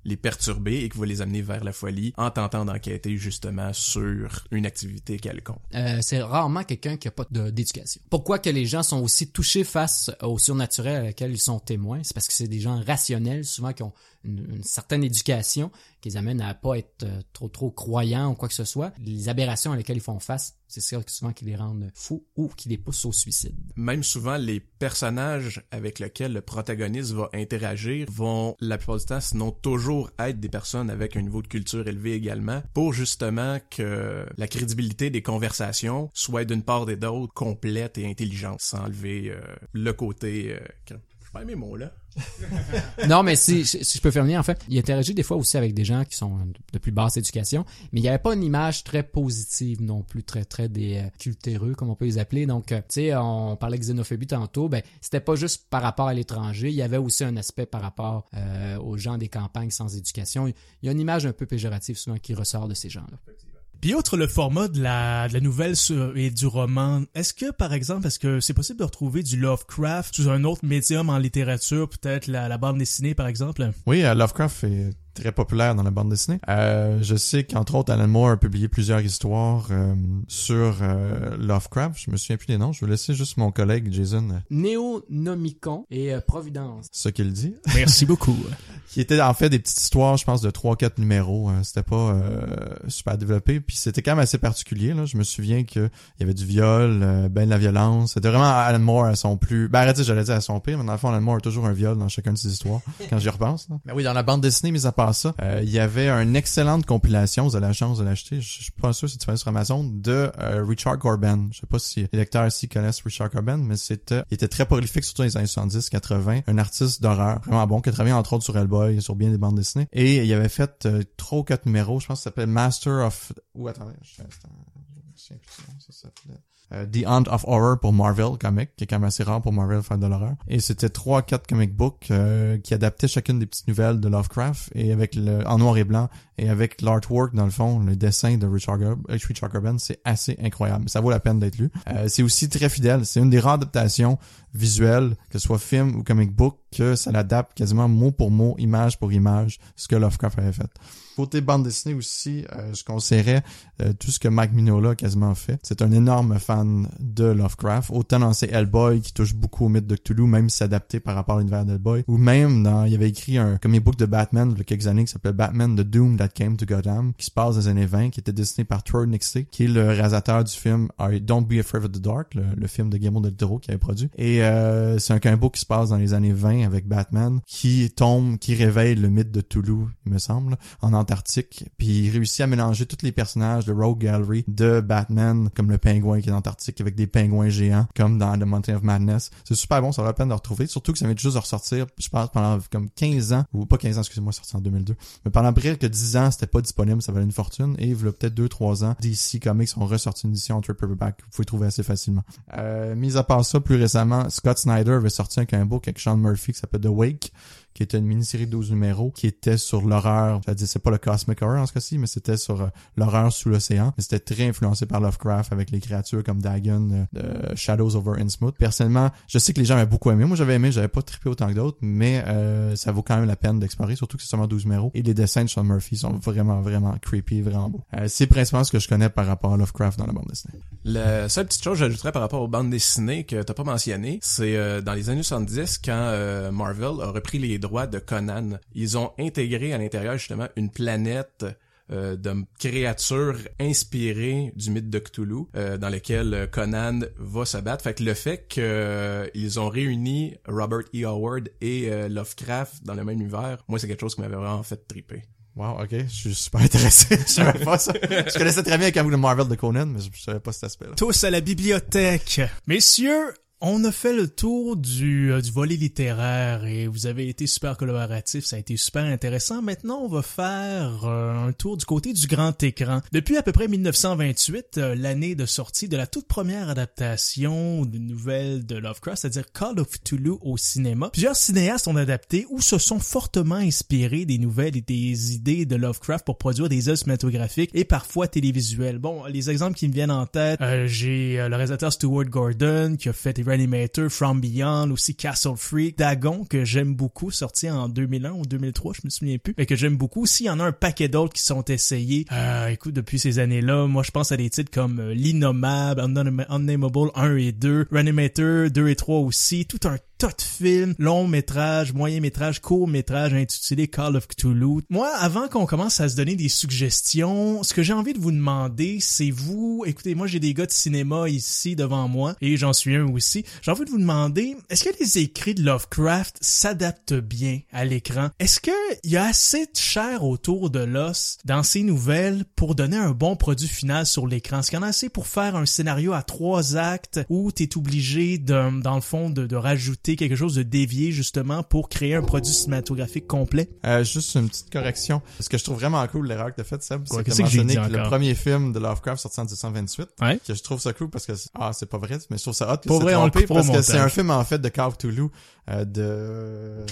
les perturber et qui va les amener vers la folie en tentant d'enquêter justement sur une activité quelconque. Euh, c'est rarement quelqu'un qui a pas d'éducation. Pourquoi que les gens sont aussi touchés face au surnaturel à laquelle ils sont témoins? C'est parce que c'est des gens rationnels, souvent qui ont une, certaine éducation, qui les amène à pas être euh, trop trop croyants ou quoi que ce soit. Les aberrations à lesquelles ils font face, c'est ça souvent qui les rendent fous ou qui les poussent au suicide. Même souvent, les personnages avec lesquels le protagoniste va interagir vont, la plupart du temps, sinon toujours être des personnes avec un niveau de culture élevé également, pour justement que la crédibilité des conversations soit d'une part et d'autre complète et intelligente, sans enlever euh, le côté... Euh, je pas mes mots là. [laughs] non, mais si, si je peux faire venir, en fait, il interagit des fois aussi avec des gens qui sont de plus basse éducation, mais il n'y avait pas une image très positive non plus, très très des euh, cultéreux, comme on peut les appeler. Donc, euh, tu sais, on parlait de xénophobie tantôt, ben c'était pas juste par rapport à l'étranger, il y avait aussi un aspect par rapport euh, aux gens des campagnes sans éducation. Il y a une image un peu péjorative souvent qui ressort de ces gens-là. Puis outre le format de la, nouvelle sur- et du roman, est-ce que, par exemple, est-ce que c'est possible de retrouver du Lovecraft sous un autre médium en littérature, peut-être la, la bande dessinée, par exemple? Oui, euh, Lovecraft est très populaire dans la bande dessinée. Euh, je sais qu'entre autres, Alan Moore a publié plusieurs histoires euh, sur euh, Lovecraft. Je me souviens plus des noms. Je vais laisser juste mon collègue Jason Néonomicon et euh, Providence. ce qu'il dit. Merci [laughs] beaucoup. Qui était en fait des petites histoires, je pense, de 3-4 numéros. hein. C'était pas euh, super développé. Puis c'était quand même assez particulier. Là. Je me souviens que il y avait du viol, euh, ben de la violence. C'était vraiment Alan Moore à son plus... Ben arrêtez, j'allais dire à son pire, mais dans le fond, Alan Moore a toujours un viol dans chacune de ses histoires, [laughs] quand j'y repense. là. Ben oui, dans la bande dessinée, mis à part ça, euh, il y avait une excellente compilation, vous avez la chance de l'acheter, je je suis pas sûr si tu fais sur Amazon, de euh, Richard Corben. Je sais pas si les lecteurs ici connaissent Richard Corben, mais c'était, il était très prolifique, surtout dans les années 70, 80, un artiste d'horreur, vraiment bon, qui a travaillé entre autres sur Hellboy, sur bien des bandes dessinées. Et il avait fait euh, ou quatre numéros, je pense que ça s'appelait Master of... Ou attendez, je je nom, ça s'appelait... euh, The Hunt of Horror pour Marvel Comics, qui est quand même assez rare pour Marvel faire de l'horreur. Et c'était trois, quatre comic books euh, qui adaptaient chacune des petites nouvelles de Lovecraft et avec le en noir et blanc et avec l'artwork dans le fond, le dessin de Richard, Gar Richard c'est assez incroyable. Ça vaut la peine d'être lu. Euh, c'est aussi très fidèle. C'est une des rares adaptations visuelles, que ce soit film ou comic book, que ça l'adapte quasiment mot pour mot, image pour image, ce que Lovecraft avait fait. Côté bande dessinée aussi, euh, je conseillerais euh, tout ce que Mike Mignola a quasiment fait. C'est un énorme fan de Lovecraft, autant dans ses Hellboy qui touche beaucoup au mythe de Cthulhu, même s'adapter par rapport à l'univers d'Hellboy, ou même dans, il avait écrit un comic book de Batman il y a quelques années qui s'appelait Batman The Doom That Came to Gotham, qui se passe dans les années 20, qui était dessiné par Troy Nixie, qui est le réalisateur du film Don't Be Afraid of the Dark, le, film de Guillermo del Toro qui avait produit. Et euh, c'est un comic book qui se passe dans les années 20 avec Batman, qui tombe, qui réveille le mythe de Cthulhu, il me semble, en Antarctique, puis il réussit à mélanger tous les personnages de Rogue Gallery, de Batman, comme le pingouin qui est en Antarctique avec des pingouins géants, comme dans The Mountain of Madness. C'est super bon, ça vaut la peine de retrouver, surtout que ça vient juste de ressortir, je pense, pendant comme 15 ans, ou pas 15 ans, excusez-moi, sorti en 2002, mais pendant près que 10 ans, c'était pas disponible, ça valait une fortune, et il y a peut-être 2-3 ans, DC Comics ont ressorti une édition en paperback, vous pouvez trouver assez facilement. Euh, mis à part ça, plus récemment, Scott Snyder avait sorti un comic book avec Sean Murphy qui s'appelle The Wake, qui était une mini-série de 12 numéros, qui était sur l'horreur, c'est-à-dire c'est pas le cosmic horror en ce cas-ci, mais c'était sur euh, l'horreur sous l'océan. C'était très influencé par Lovecraft avec les créatures comme Dagon, euh, Shadows over Innsmouth. Personnellement, je sais que les gens avaient beaucoup aimé. Moi, j'avais aimé, j'avais pas trippé autant que d'autres, mais euh, ça vaut quand même la peine d'explorer, surtout que c'est seulement 12 numéros. Et les dessins de Sean Murphy sont vraiment, vraiment creepy, vraiment beaux. c'est principalement ce que je connais par rapport à Lovecraft dans la bande dessinée. La seule petite chose que j'ajouterais par rapport aux bandes dessinées que t'as pas mentionné, c'est dans les années 70 quand Marvel a repris les droits de Conan ils ont intégré à l'intérieur justement une planète euh, de créatures inspirées du mythe de Cthulhu, euh, dans lequel Conan va se battre. Fait que le fait qu'ils euh, ont réuni Robert E. Howard et Lovecraft dans le même univers, moi c'est quelque chose qui m'avait vraiment fait triper. Wow, ok, je suis super intéressé. [laughs] je savais pas ça. Je connaissais très bien quand vous le Marvel de Conan, mais je savais pas cet aspect-là. Tous à la bibliothèque. Messieurs, on a fait le tour du, euh, du volet littéraire et vous avez été super collaboratif, ça a été super intéressant. Maintenant, on va faire euh, un tour du côté du grand écran. Depuis à peu près 1928, euh, l'année de sortie de la toute première adaptation de nouvelles de Lovecraft, c'est-à-dire Call of Cthulhu au cinéma, plusieurs cinéastes ont adapté ou se sont fortement inspirés des nouvelles et des idées de Lovecraft pour produire des œuvres cinématographiques et parfois télévisuelles. Bon, les exemples qui me viennent en tête, j'ai le réalisateur Stuart Gordon qui a fait Reanimator, From Beyond, aussi Castle Freak, Dagon que j'aime beaucoup, sorti en 2001 ou 2003, je me souviens plus, mais que j'aime beaucoup. Aussi, il y en a un paquet d'autres qui sont essayés. Euh, écoute, depuis ces années-là, moi je pense à des titres comme euh, L'Innommable, Unnameable 1 et 2, Reanimator 2 et 3 aussi, tout un tas de films, long métrage, moyen métrage, court métrage intitulé Call of Cthulhu. Moi, avant qu'on commence à se donner des suggestions, ce que j'ai envie de vous demander, c'est vous, écoutez, moi j'ai des gars de cinéma ici devant moi, et j'en suis un aussi. J'ai envie de vous demander, est-ce que les écrits de Lovecraft s'adaptent bien à l'écran? Est-ce que il y a assez de chair autour de l'os dans ces nouvelles pour donner un bon produit final sur l'écran? Est-ce qu'il y en a assez pour faire un scénario à trois actes où t'es obligé de, dans le fond, de rajouter quelque chose de dévié justement pour créer un produit cinématographique complet? Euh, juste une petite correction. Ce que je trouve vraiment cool, l'erreur que t'as faite, Seb, c'est que, que, mentionné que le premier film de Lovecraft sorti en 1928, ouais. que je trouve ça cool parce que, ah, c'est pas vrai, mais je trouve ça hot. Pour vrai, on le parce que c'est un film, en fait, de Carl Toulouse euh, de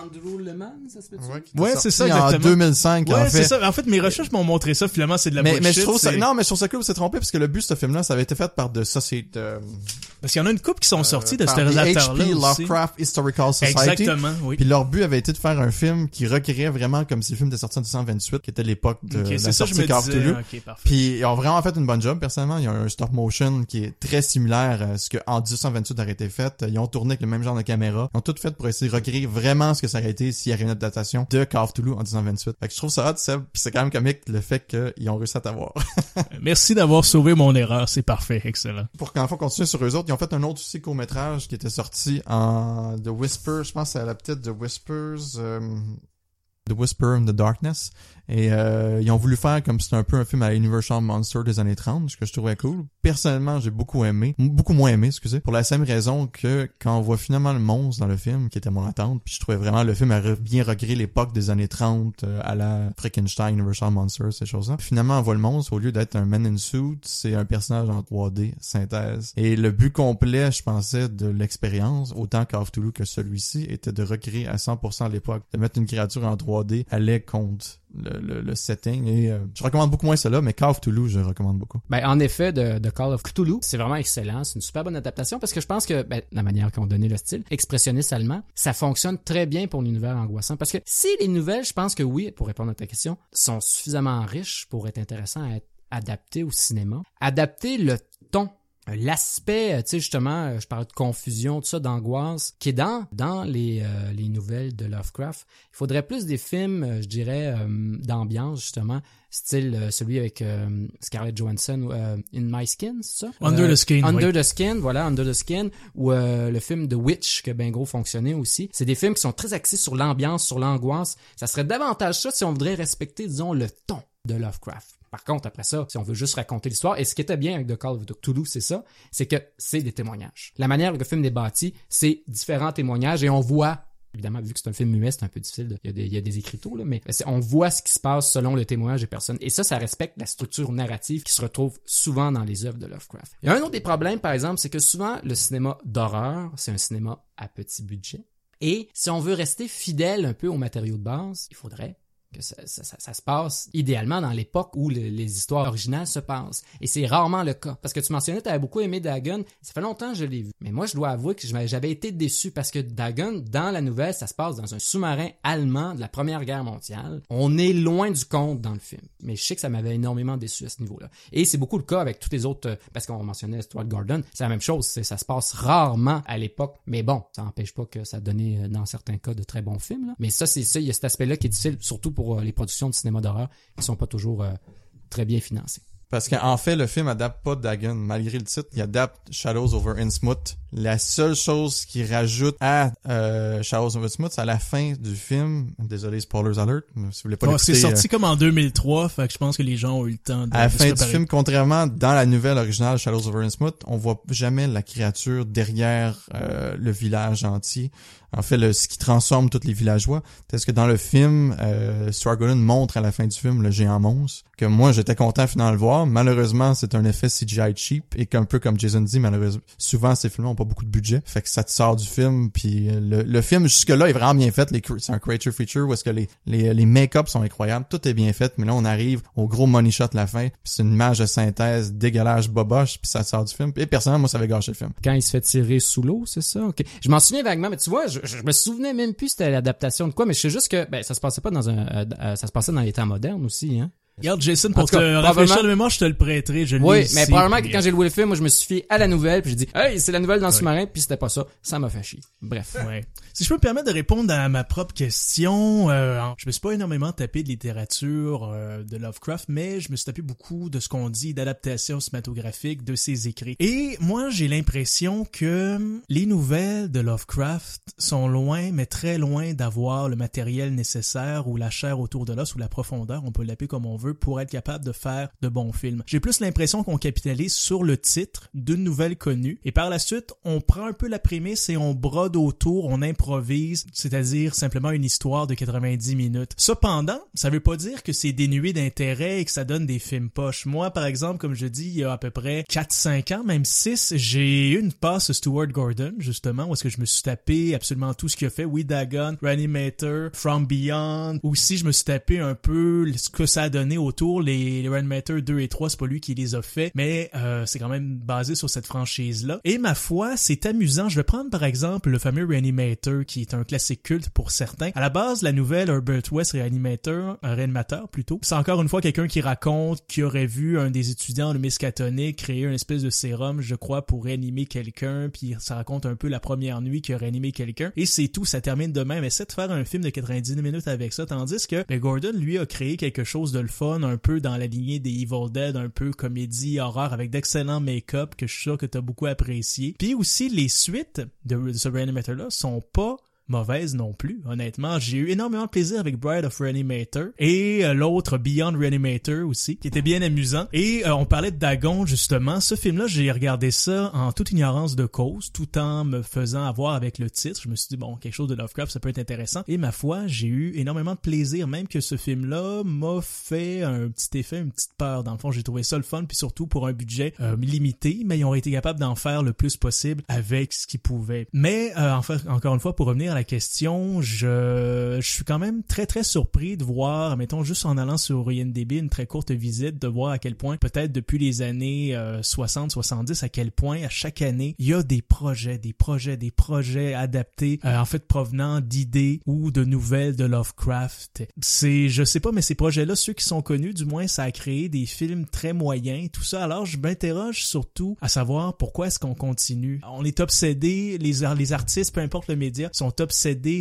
Andrew Leman, ça se peut Ouais, c'est ça exactement. En 2005 ouais, en fait. c'est ça. En fait, mes recherches m'ont montré ça, finalement c'est de la mais, bullshit. Mais je trouve ça non, mais je trouve ça cool, c'est trompé parce que le but de ce film là, ça avait été fait par de sociétés parce qu'il y en a une couple qui sont sortis de ce réalisateur là Lovecraft Historical Society. Exactement, oui. Puis leur but avait été de faire un film qui recréait vraiment comme si le film était sorti en 1928 qui était l'époque de okay, la sortie de okay, Puis ils ont vraiment fait une bonne job personnellement, il y a un stop motion qui est très similaire à ce que en 1928 aurait été fait. Ils ont tourné avec le même genre de caméra. Ils ont tout fait pour essayer de recréer vraiment ce que ça aurait été s'il y avait une adaptation de Call of Toulouse en 1928. Fait que je trouve ça hot, Seb, puis c'est quand même comique le fait qu'ils ont réussi à t'avoir. [laughs] Merci d'avoir sauvé mon erreur, c'est parfait, excellent. Pour qu'en fois continuer sur eux autres, ils ont fait un autre aussi court-métrage qui était sorti en The Whisper, je pense à la petite The Whispers. Euh, The Whisper in the Darkness. Et euh, ils ont voulu faire comme c'était un peu un film à Universal Monster des années 30, ce que je trouvais cool. Personnellement, j'ai beaucoup aimé, beaucoup moins aimé, excusez, pour la simple raison que quand on voit finalement le monstre dans le film, qui était mon attente, puis je trouvais vraiment le film a bien recréé l'époque des années 30 euh, à la Frankenstein, Universal Monster, ces choses-là. Finalement, on voit le monstre, au lieu d'être un man in suit, c'est un personnage en 3D, synthèse. Et le but complet, je pensais, de l'expérience, autant of Toulouse que celui-ci, était de recréer à 100% l'époque, de mettre une créature en 3D allait contre le, le, setting et euh, je recommande beaucoup moins cela mais Call of Cthulhu je recommande beaucoup. Ben en effet de, de Call of Cthulhu c'est vraiment excellent c'est une super bonne adaptation parce que je pense que ben, la manière qu'on donnait le style expressionniste allemand ça fonctionne très bien pour l'univers angoissant parce que si les nouvelles je pense que oui pour répondre à ta question sont suffisamment riches pour être intéressants à être adaptées au cinéma adapter le ton l'aspect, tu sais justement, euh, je parlais de confusion, tout ça, d'angoisse, qui est dans dans les euh, les nouvelles de Lovecraft. Il faudrait plus des films, euh, je dirais, d'ambiance justement, style celui avec Scarlett Johansson, In My Skin, c'est ça? Under the Skin. Under the Skin, voilà, Under the Skin, ou le film The Witch qui a bien gros fonctionné aussi. C'est des films qui sont très axés sur l'ambiance, sur l'angoisse. Ça serait davantage ça si on voudrait respecter, disons, le ton de Lovecraft. Par contre, après ça, si on veut juste raconter l'histoire, et ce qui était bien avec The Call of Cthulhu, c'est ça, c'est que c'est des témoignages. La manière dont le film est bâti, c'est différents témoignages et on voit Évidemment, vu que c'est un film muet, c'est un peu difficile. Il, y a des, il écriteaux, là, mais on voit ce qui se passe selon le témoignage des personnes. Et ça, ça respecte la structure narrative qui se retrouve souvent dans les œuvres de Lovecraft. A un autre des problèmes, par exemple, c'est que souvent, le cinéma d'horreur, c'est un cinéma à petit budget. Et si on veut rester fidèle un peu aux matériaux de base, il faudrait que ça, se passe idéalement dans l'époque où les histoires originales se passent. Et c'est rarement le cas. Parce que tu mentionnais, tu avais beaucoup aimé Dagon. Ça fait longtemps que je l'ai vu. Mais moi, je dois avouer que j'avais été déçu parce que Dagon, dans la nouvelle, ça se passe dans un sous-marin allemand de la Première Guerre mondiale. On est loin du compte dans le film. Mais je sais que ça m'avait énormément déçu à ce niveau-là. Et c'est beaucoup le cas avec tous les autres, euh, parce qu'on mentionnait Stuart Gordon, c'est la même chose. Ça se passe rarement à l'époque. Mais bon, ça n'empêche pas que ça donnait, euh, dans certains cas, de très bons films. Là. Mais ça, c'est ça, il y a cet aspect-là qui est difficile, surtout pour euh, les productions de cinéma d'horreur qui sont pas toujours euh, très bien financées. Parce qu'en fait, le film adapte pas Dagon. Malgré le titre, il adapte Shadows over Innsmouth. La seule chose qui rajoute à euh, Shadows over Innsmouth, c'est à la fin du film. Désolé, spoilers alert. Si vous voulez pas C'est sorti comme en 2003, fait que je pense que les gens ont eu le temps de À la fin du film, contrairement dans la nouvelle originale Shadows over Innsmouth, on voit jamais la créature derrière le village entier en fait le, ce qui transforme tous les villageois. Est-ce que dans le film, euh, montre à la fin du film le géant monstre, que moi j'étais content finalement de le voir. Malheureusement, c'est un effet CGI cheap et qu'un peu comme Jason dit, malheureusement, souvent ces films ont pas beaucoup de budget, fait que ça te sort du film. Puis euh, le, le film jusque là est vraiment bien fait. C'est un creature feature où est-ce que les les, les make-up sont incroyables, tout est bien fait. Mais là on arrive au gros money shot la fin, puis c'est une image de synthèse dégueulasse boboche, puis ça sort du film. Et personnellement moi ça avait gâché le film. Quand il se fait tirer sous l'eau, c'est ça? Ok. Je m'en souviens vaguement, mais tu vois, je, je me souvenais même plus c'était l'adaptation de quoi, mais je sais juste que ben, ça se passait pas dans un, euh, euh, ça se passait dans les temps modernes aussi, hein. Regarde, Jason, pour te rafraîchir le mémoire, je te le prêterai. Je oui, mais probablement que quand j'ai loué le film, moi, je me suis fié à la nouvelle, puis j'ai dit, hey, c'est la nouvelle dans le sous-marin, puis c'était pas ça. Ça m'a fait chier. Bref. Ouais. Si je peux me permettre de répondre à ma propre question, euh, je me suis pas énormément tapé de littérature euh, de Lovecraft, mais je me suis tapé beaucoup de ce qu'on dit d'adaptation cinématographique de ses écrits. Et moi, j'ai l'impression que les nouvelles de Lovecraft sont loin, mais très loin d'avoir le matériel nécessaire ou la chair autour de l'os ou la profondeur, on peut l'appeler comme on veut pour être capable de faire de bons films. J'ai plus l'impression qu'on capitalise sur le titre d'une nouvelle connue et par la suite, on prend un peu la prémisse et on brode autour, on improvise, c'est-à-dire simplement une histoire de 90 minutes. Cependant, ça veut pas dire que c'est dénué d'intérêt et que ça donne des films poches. Moi, par exemple, comme je dis, il y a à peu près 4-5 ans, même 6, j'ai eu une passe Stuart Gordon, justement, où est-ce que je me suis tapé absolument tout ce qu'il a fait. We Dagon, Reanimator, From Beyond. Aussi, je me suis tapé un peu ce que ça a donné autour. Les, les Matter 2 et 3, c'est pas lui qui les a fait, mais euh, c'est quand même basé sur cette franchise-là. Et ma foi, c'est amusant. Je vais prendre par exemple le fameux Reanimator, qui est un classique culte pour certains. À la base, la nouvelle Herbert West Reanimator, un réanimateur plutôt, c'est encore une fois quelqu'un qui raconte qu'il aurait vu un des étudiants de Miskatonic créer une espèce de sérum, je crois, pour réanimer quelqu'un, puis ça raconte un peu la première nuit qu'il a réanimé quelqu'un. Et c'est tout, ça termine de même. Essaie de faire un film de 90 minutes avec ça, tandis que ben, Gordon, lui, a créé quelque chose de le fun un peu dans la lignée des Evil Dead, un peu comédie horreur avec d'excellents make-up que je suis sûr que t'as beaucoup apprécié. Puis aussi les suites de, ce Reanimator là sont pas mauvaise non plus, honnêtement. J'ai eu énormément de plaisir avec Bride of Reanimator et euh, l'autre Beyond Reanimator aussi, qui était bien amusant. Et euh, on parlait de Dagon justement. Ce film-là, j'ai regardé ça en toute ignorance de cause, tout en me faisant avoir avec le titre. Je me suis dit bon, quelque chose de Lovecraft, ça peut être intéressant. Et ma foi, j'ai eu énormément de plaisir, même que ce film-là m'a fait un petit effet, une petite peur. Dans le fond, j'ai trouvé ça le fun, puis surtout pour un budget euh, limité, mais ils ont été capables d'en faire le plus possible avec ce qu'ils pouvaient. Mais enfin, encore une fois, pour revenir la question, je, suis quand même très très surpris de voir, mettons juste en allant sur IMDb, une très courte visite, de voir à quel point, peut-être depuis les années 60, 70, à quel point à chaque année, il y a des projets, des projets, des projets adaptés, euh, en fait provenant d'idées ou de nouvelles de Lovecraft. C'est, je sais pas, mais ces projets-là, ceux qui sont connus, du moins, ça a créé des films très moyens, tout ça. Alors, je m'interroge surtout à savoir pourquoi est-ce qu'on continue. On est obsédé, les, les artistes, peu importe le média, sont obsédés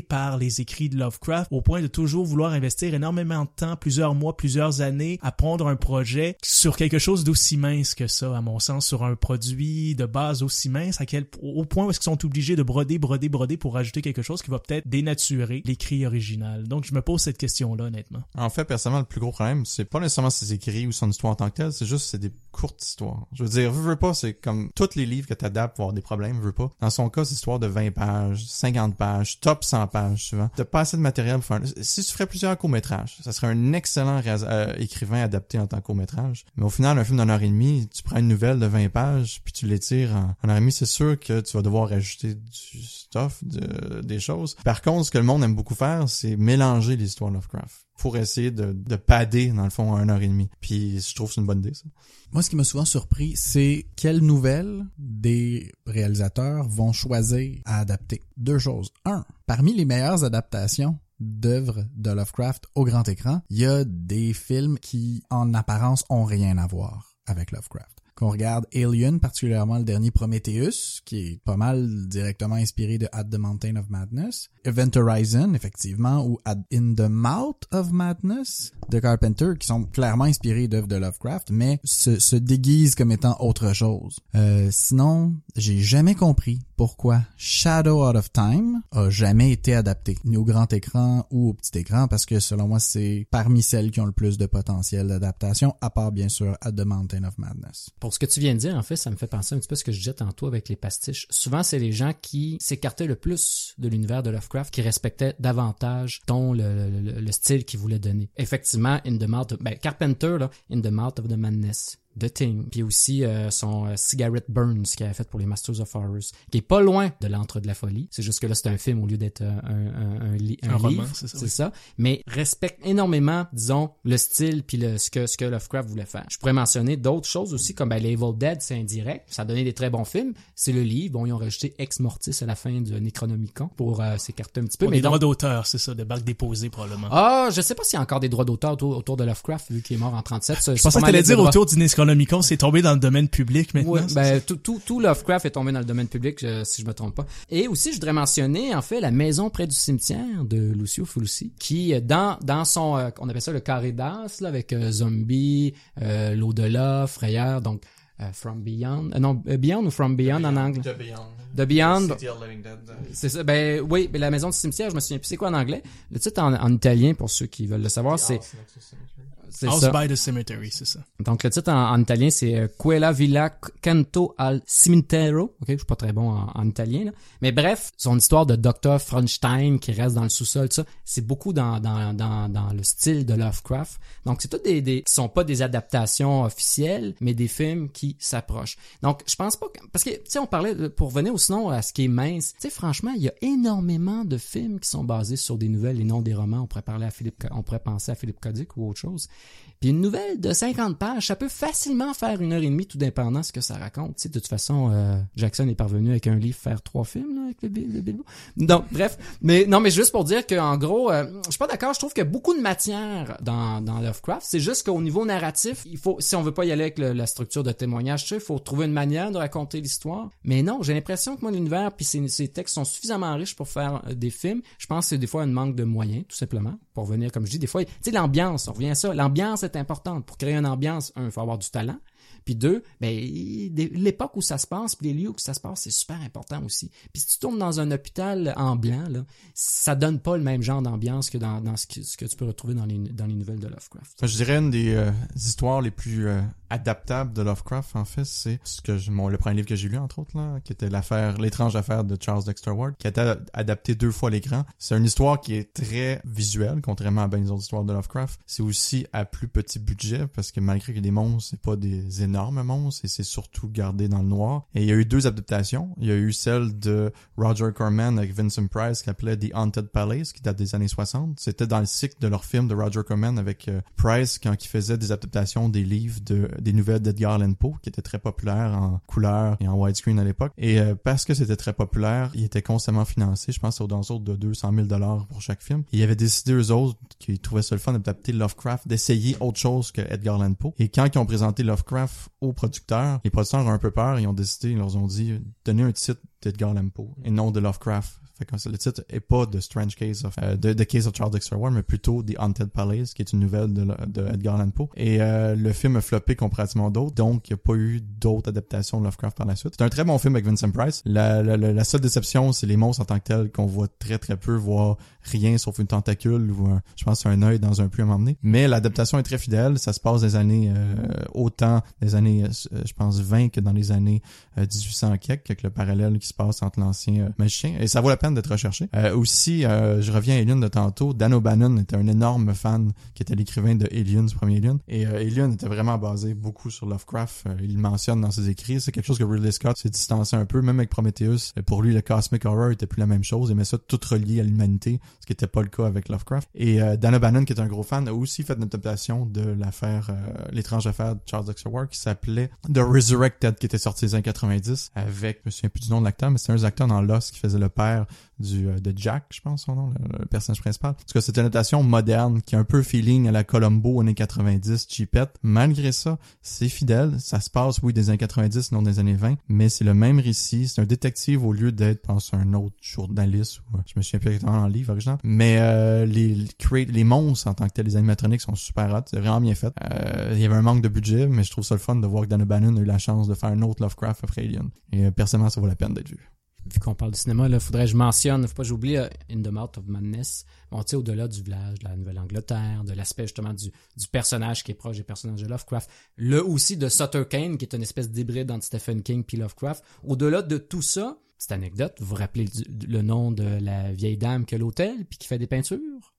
par les écrits de Lovecraft au point de toujours vouloir investir énormément de temps, plusieurs mois, plusieurs années à prendre un projet sur quelque chose d'aussi mince que ça, à mon sens, sur un produit de base aussi mince, à quel, au point où est-ce sont obligés de broder, broder, broder pour rajouter quelque chose qui va peut-être dénaturer l'écrit original. Donc, je me pose cette question-là, honnêtement. En fait, personnellement, le plus gros problème, c'est pas nécessairement ses écrits ou son histoire en tant que telle, c'est juste c'est des courtes histoires. Je veux dire, veux, veux pas, c'est comme tous les livres que t'adaptes pour avoir des problèmes, veux pas. Dans son cas, c'est histoire de 20 pages, 50 pages, top 100 pages, souvent. T'as pas assez de matériel pour faire... Si tu ferais plusieurs courts-métrages, ça serait un excellent euh, écrivain adapté en tant que court-métrage. Mais au final, un film d'une heure et demie, tu prends une nouvelle de 20 pages, puis tu l'étires en, en heure et demie, c'est sûr que tu vas devoir rajouter du stuff, de, des choses. Par contre, ce que le monde aime beaucoup faire, c'est mélanger l'histoire Lovecraft pour essayer de, de padder, dans le fond, un heure et demie. Puis je trouve que c'est une bonne idée, ça. Moi, ce qui m'a souvent surpris, c'est quelles nouvelles des réalisateurs vont choisir à adapter. Deux choses. Un, parmi les meilleures adaptations d'œuvres de Lovecraft au grand écran, il y a des films qui, en apparence, ont rien à voir avec Lovecraft qu'on regarde Alien, particulièrement le dernier Prometheus, qui est pas mal directement inspiré de At the Mountain of Madness, Event Horizon, effectivement, ou At In the Mouth of Madness de Carpenter, qui sont clairement inspirés d'œuvres de Lovecraft, mais se, se déguisent comme étant autre chose. Euh, sinon, j'ai jamais compris pourquoi Shadow Out of Time a jamais été adapté, ni au grand écran ou au petit écran, parce que selon moi, c'est parmi celles qui ont le plus de potentiel d'adaptation, à part bien sûr At the Mountain of Madness. Pour ce que tu viens de dire, en fait, ça me fait penser un petit peu à ce que je disais tantôt avec les pastiches. Souvent, c'est les gens qui s'écartaient le plus de l'univers de Lovecraft, qui respectaient davantage ton le, le, le style qu'ils voulaient donner. Effectivement, In the Mouth of, ben, Carpenter, In the Mouth of the Madness. The Thing, puis aussi euh, son euh, Cigarette Burns qu'il avait fait pour les Masters of Horrors, qui est pas loin de l'entre de la folie. C'est juste que là c'est un film au lieu d'être un, un, un, li un, Un roman, livre, c'est ça, c'est oui. ça. Mais respecte énormément, disons, le style puis le ce que ce que Lovecraft voulait faire. Je pourrais mentionner d'autres choses aussi comme ben, les Evil Dead, c'est indirect, ça a donné des très bons films. C'est le livre, bon ils ont rajouté Ex Mortis à la fin de Necronomicon pour euh, s'écarter un petit peu. Pour mais les donc- droits d'auteur, c'est ça, de bacs déposés probablement. ah, je sais pas s'il y a encore des droits d'auteur autour, autour de Lovecraft vu qu'il est mort en 37. je pensais que t'allais dire autour du Necronomicon, c'est tombé dans le domaine public maintenant. Ouais, ben, tout, tout, tout Lovecraft est tombé dans le domaine public, euh, si je me trompe pas. Et aussi, je voudrais mentionner, en fait, la maison près du cimetière de Lucio Fulci, qui, euh, dans, dans son, euh, on appelle ça le carré d'as, là, avec euh, Zombie, euh, L'au-delà, Frayeur, donc, euh, From Beyond, euh, non, Beyond ou From Beyond en anglais? The Beyond. The Beyond. C'est ça, ben, oui, mais la maison du cimetière, je me souviens plus c'est quoi en anglais. Le titre en, en italien, pour ceux qui veulent le savoir, c'est House ça. by the Cemetery, c'est ça. Donc le titre en, en italien c'est euh, Quella Villa Canto al Cimitero. Ok, je suis pas très bon en, en italien là. Mais bref, son histoire de Dr. Frankenstein qui reste dans le sous-sol, ça, c'est beaucoup dans, dans, dans, dans le style de Lovecraft. Donc c'est tout des, des qui sont pas des adaptations officielles, mais des films qui s'approchent. Donc je pense pas que, parce que tu sais on parlait pour revenir au sinon à ce qui est mince. Tu sais franchement, il y a énormément de films qui sont basés sur des nouvelles et non des romans. On pourrait parler à Philippe, on pourrait penser à Philippe Codic ou autre chose. Puis une nouvelle de 50 pages, ça peut facilement faire une heure et demie, tout dépendant ce que ça raconte. Tu sais, de toute façon, euh, Jackson est parvenu avec un livre faire trois films là, avec le, le Bilbo. Donc, bref. Mais non, mais juste pour dire qu'en gros, euh, je suis pas d'accord. Je trouve qu'il y a beaucoup de matière dans, dans Lovecraft. C'est juste qu'au niveau narratif, il faut, si on veut pas y aller avec la structure de témoignage, il faut trouver une manière de raconter l'histoire. Mais non, j'ai l'impression que moi, l'univers puis ces textes sont suffisamment riches pour faire euh, des films. Je pense que c'est des fois un manque de moyens, tout simplement, pour venir, comme je dis, des fois, tu sais, l'ambiance, on revient à ça. Est importante. Pour créer une ambiance, un, il faut avoir du talent. Puis deux, ben l'époque où ça se passe, puis les lieux où ça se passe, c'est super important aussi. Puis si tu tournes dans un hôpital en blanc, ça donne pas le même genre d'ambiance que dans, ce, que, tu peux retrouver dans les, dans les nouvelles de Lovecraft. Je dirais une des euh, histoires les plus euh, adaptables de Lovecraft, en fait, c'est ce que je, mon, le premier livre que j'ai lu, entre autres, là, qui était l'affaire, l'étrange affaire de Charles Dexter Ward, qui a été adapté deux fois à l'écran. C'est une histoire qui est très visuelle, contrairement à bien les autres histoires de Lovecraft. C'est aussi à plus petit budget, parce que malgré ait des monstres, c'est pas des énormes monstres, et c'est surtout gardé dans le noir. Et il y a eu deux adaptations. Il y a eu celle de Roger Corman avec Vincent Price, qui appelait The Haunted Palace, qui date des années 60. C'était dans le cycle de leur film de Roger Corman avec euh, Price, quand il faisait des adaptations des livres de, des nouvelles d'Edgar Allan Poe, qui étaient très populaires en couleur et en widescreen à l'époque. Et euh, parce que c'était très populaire, il était constamment financé. Je pense au dans de 200 000 dollars pour chaque film. Et il avait décidé eux autres qu'ils trouvaient ça le fun d'adapter Lovecraft, d'essayer autre chose que Edgar Allan Poe. Et quand ils ont présenté Lovecraft aux producteurs, les producteurs ont un peu peur. Ils ont décidé, ils leur ont dit, donnez un titre d'Edgar Allan Poe et non de Lovecraft. Fait que le titre est pas The Strange Case of euh, the, the Case of Charles Dexter Ward, mais plutôt The Haunted Palace, qui est une nouvelle de, de Edgar Allan Poe. Et euh, le film a floppé comparativement d'autres, donc il n'y a pas eu d'autres adaptations de Lovecraft par la suite. C'est un très bon film avec Vincent Price. La, la, la seule déception, c'est les monstres en tant que tels qu'on voit très très peu, voire rien sauf une tentacule ou un, je pense un œil dans un puits à m'emmener. Mais l'adaptation est très fidèle. Ça se passe des années euh, autant des années, euh, je pense 20 que dans les années euh, 1800 quelques, avec le parallèle qui se passe entre l'ancien euh, magicien. Et ça vaut la peine d'être recherché. Euh, aussi, euh, je reviens à Alien de tantôt. Dan O'Bannon était un énorme fan qui était l'écrivain de Alien, du premier Alien. Et euh, Alien était vraiment basé beaucoup sur Lovecraft. Euh, il mentionne dans ses écrits. C'est quelque chose que Ridley Scott s'est distancé un peu, même avec Prometheus. Pour lui, le cosmic horror était plus la même chose. Il aimait ça tout relié à l'humanité, ce qui n'était pas le cas avec Lovecraft. Et euh, Dan O'Bannon, qui est un gros fan, a aussi fait une adaptation de l'affaire, euh, l'étrange affaire de Charles Ward, qui s'appelait The Resurrected, qui était sorti les années 90, avec, je me souviens plus du nom de l'acteur, mais c'était un acteur dans Lost qui faisait le père du euh, de Jack, je pense son nom, le, le personnage principal. En tout cas, c'est une adaptation moderne qui a un peu feeling à la Columbo années 90, cheapette. Malgré ça, c'est fidèle. Ça se passe, oui, des années 90, non des années 20, mais c'est le même récit. C'est un détective au lieu d'être, pense, un autre journaliste ou euh, je me souviens plus exactement dans le livre original. Mais euh, les, les les monstres en tant que tels, les animatroniques sont super hot. C'est vraiment bien fait. Euh, il y avait un manque de budget, mais je trouve ça le fun de voir que Dan O'Bannon a eu la chance de faire un autre Lovecraft après Alien. Et euh, personnellement, ça vaut la peine d'être vu vu qu'on parle du cinéma, là, faudrait que je mentionne, faut pas que j'oublie uh, In the Mouth of Madness. Tu sais, au-delà du village, de la Nouvelle-Angleterre, de l'aspect justement du, du personnage qui est proche des personnages de Lovecraft, le aussi de Sutter Kane, qui est une espèce d'hybride entre Stephen King puis Lovecraft. Au-delà de tout ça, cette anecdote, vous vous rappelez le nom de la vieille dame qui a l'hôtel puis qui fait des peintures?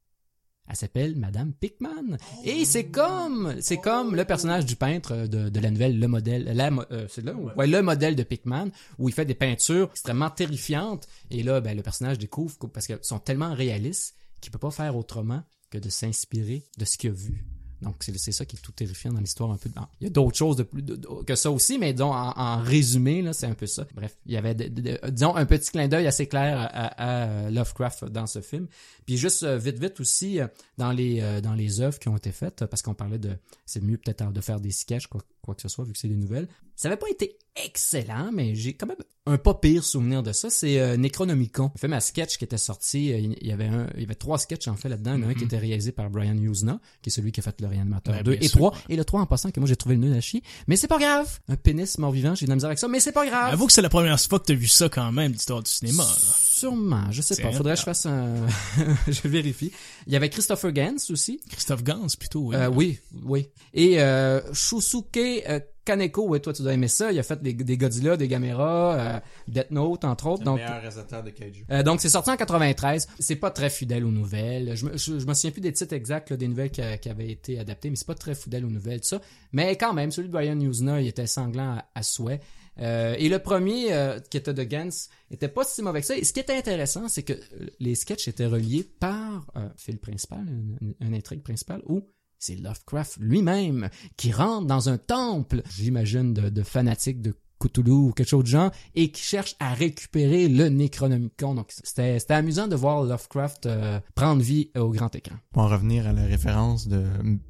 Elle s'appelle Madame Pickman. Et c'est comme, c'est comme le personnage du peintre de, de la nouvelle, le modèle, la, euh, c'est là, ouais, le modèle de Pickman, où il fait des peintures extrêmement terrifiantes. Et là, ben, le personnage découvre, parce qu'elles sont tellement réalistes, qu'il peut pas faire autrement que de s'inspirer de ce qu'il a vu. Donc, c'est ça qui est tout terrifiant dans l'histoire un peu. Bon, il y a d'autres choses de plus que ça aussi, mais disons, en, résumé, c'est un peu ça. Bref, il y avait, disons, un petit clin d'œil assez clair à, Lovecraft dans ce film. Puis juste euh, vite, vite aussi, euh, dans les euh, dans œuvres qui ont été faites, parce qu'on parlait de... C'est mieux peut-être de faire des sketchs, quoi, quoi que ce soit, vu que c'est des nouvelles. Ça avait pas été excellent, mais j'ai quand même un pas pire souvenir de ça. C'est euh, Necronomicon. Un film à sketch qui était sorti. Euh, il y avait un, il y avait trois sketchs en fait là-dedans. Mm -hmm. Un qui était réalisé par Brian Usna, qui est celui qui a fait le réanimateur ouais, 2 et 3. Et le 3 en passant que moi j'ai trouvé le nul à chier. Mais c'est pas grave. Un pénis mort-vivant, j'ai de la misère avec ça, mais c'est pas grave. Avoue que c'est la première fois que t'as vu ça quand même, l'histoire du cinéma. Là. Sûrement, je sais pas. Faudrait que je fasse un... [laughs] je vérifie. Il y avait Christopher Gans aussi. Christophe Gans plutôt, oui. Euh, oui, oui. Et euh, Shusuke euh, Kaneko, ouais, toi tu dois aimer ça. Il a fait des, des Godzilla, des Gamera, euh, Death Note entre autres. Le donc, meilleur réalisateur de Kaiju. Euh, donc c'est sorti en 93. C'est pas très fidèle aux nouvelles. Je me, je, je me souviens plus des titres exacts là, des nouvelles qui, qui, avaient été adaptées, mais c'est pas très fidèle aux nouvelles tout ça. Mais quand même, celui de Brian Usna, il était sanglant à, à souhait. Euh, et le premier, qui était de Gans, était pas si mauvais que ça. Et ce qui était intéressant, c'est que les sketchs étaient reliés par un fil principal, une, une intrigue principale, où c'est Lovecraft lui-même qui rentre dans un temple, j'imagine, de, fanatiques de Cthulhu ou quelque chose de genre, et qui cherche à récupérer le Necronomicon. Donc, c'était, c'était amusant de voir Lovecraft euh, prendre vie au grand écran. Pour en revenir à la référence de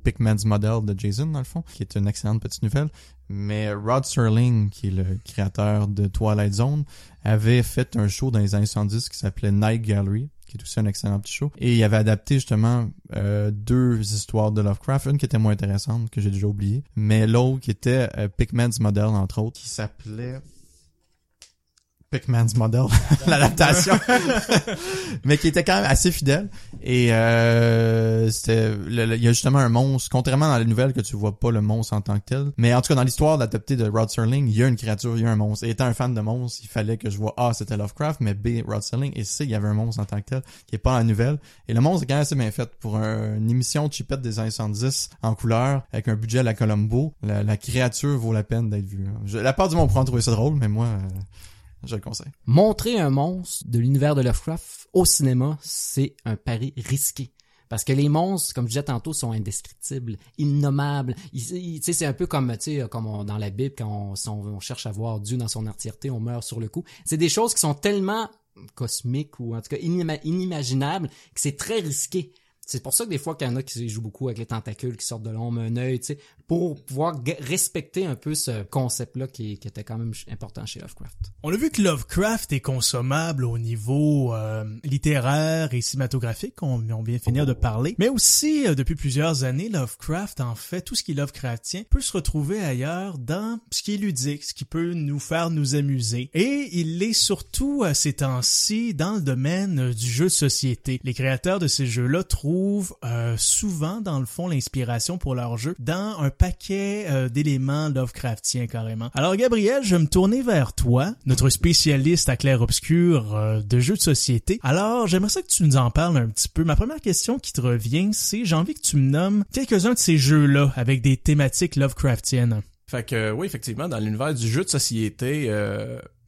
Pickman's Model de Jason, dans le fond, qui est une excellente petite nouvelle, mais Rod Serling, qui est le créateur de Twilight Zone, avait fait un show dans les années 70 qui s'appelait Night Gallery, qui est aussi un excellent petit show. Et il avait adapté justement euh, deux histoires de Lovecraft, une qui était moins intéressante, que j'ai déjà oubliée, mais l'autre qui était euh, Pickman's Model, entre autres, qui s'appelait... Pickman's Model, [laughs] l'adaptation, [laughs] mais qui était quand même assez fidèle. Et euh, c'était, il y a justement un monstre, contrairement dans les nouvelles que tu vois pas le monstre en tant que tel. Mais en tout cas, dans l'histoire adaptée de Rod Serling, il y a une créature, il y a un monstre. Et étant un fan de monstres, il fallait que je vois A, c'était Lovecraft, mais B, Rod Serling. Et C, il y avait un monstre en tant que tel, qui est pas dans la nouvelle. Et le monstre est quand même assez bien fait pour un- une émission de chipette des années 70 en couleur, avec un budget à la Colombo. La, la créature vaut la peine d'être vue. Je- la part du monde pourra trouver ça drôle, mais moi, euh, je le conseille. Montrer un monstre de l'univers de Lovecraft au cinéma, c'est un pari risqué. Parce que les monstres, comme je disais tantôt, sont indescriptibles, innommables. C'est un peu comme, comme dans la Bible, quand on, cherche à voir Dieu dans son entièreté, on meurt sur le coup. C'est des choses qui sont tellement cosmiques ou en tout cas inima- inimaginables que c'est très risqué. C'est pour ça que des fois qu'il y en a qui jouent beaucoup avec les tentacules qui sortent de l'ombre, un œil, tu sais, pour pouvoir respecter un peu ce concept-là qui, était quand même important chez Lovecraft. On a vu que Lovecraft est consommable au niveau euh, littéraire et cinématographique, on, on vient finir de parler, mais aussi euh, depuis plusieurs années, Lovecraft, en fait, tout ce qui est Lovecraftien peut se retrouver ailleurs dans ce qui est ludique, ce qui peut nous faire nous amuser. Et il est surtout à ces temps-ci dans le domaine euh, du jeu de société. Les créateurs de ces jeux-là trouvent euh, souvent, dans le fond, l'inspiration pour leur jeu dans un paquet euh, d'éléments Lovecraftiens carrément. Alors Gabriel, je vais me tourner vers toi, notre spécialiste à clair-obscur euh, de jeux de société. Alors, j'aimerais ça que tu nous en parles un petit peu. Ma première question qui te revient, c'est j'ai envie que tu me nommes quelques-uns de ces jeux-là avec des thématiques Lovecraftiennes. Fait que oui, effectivement, dans l'univers du jeu de société,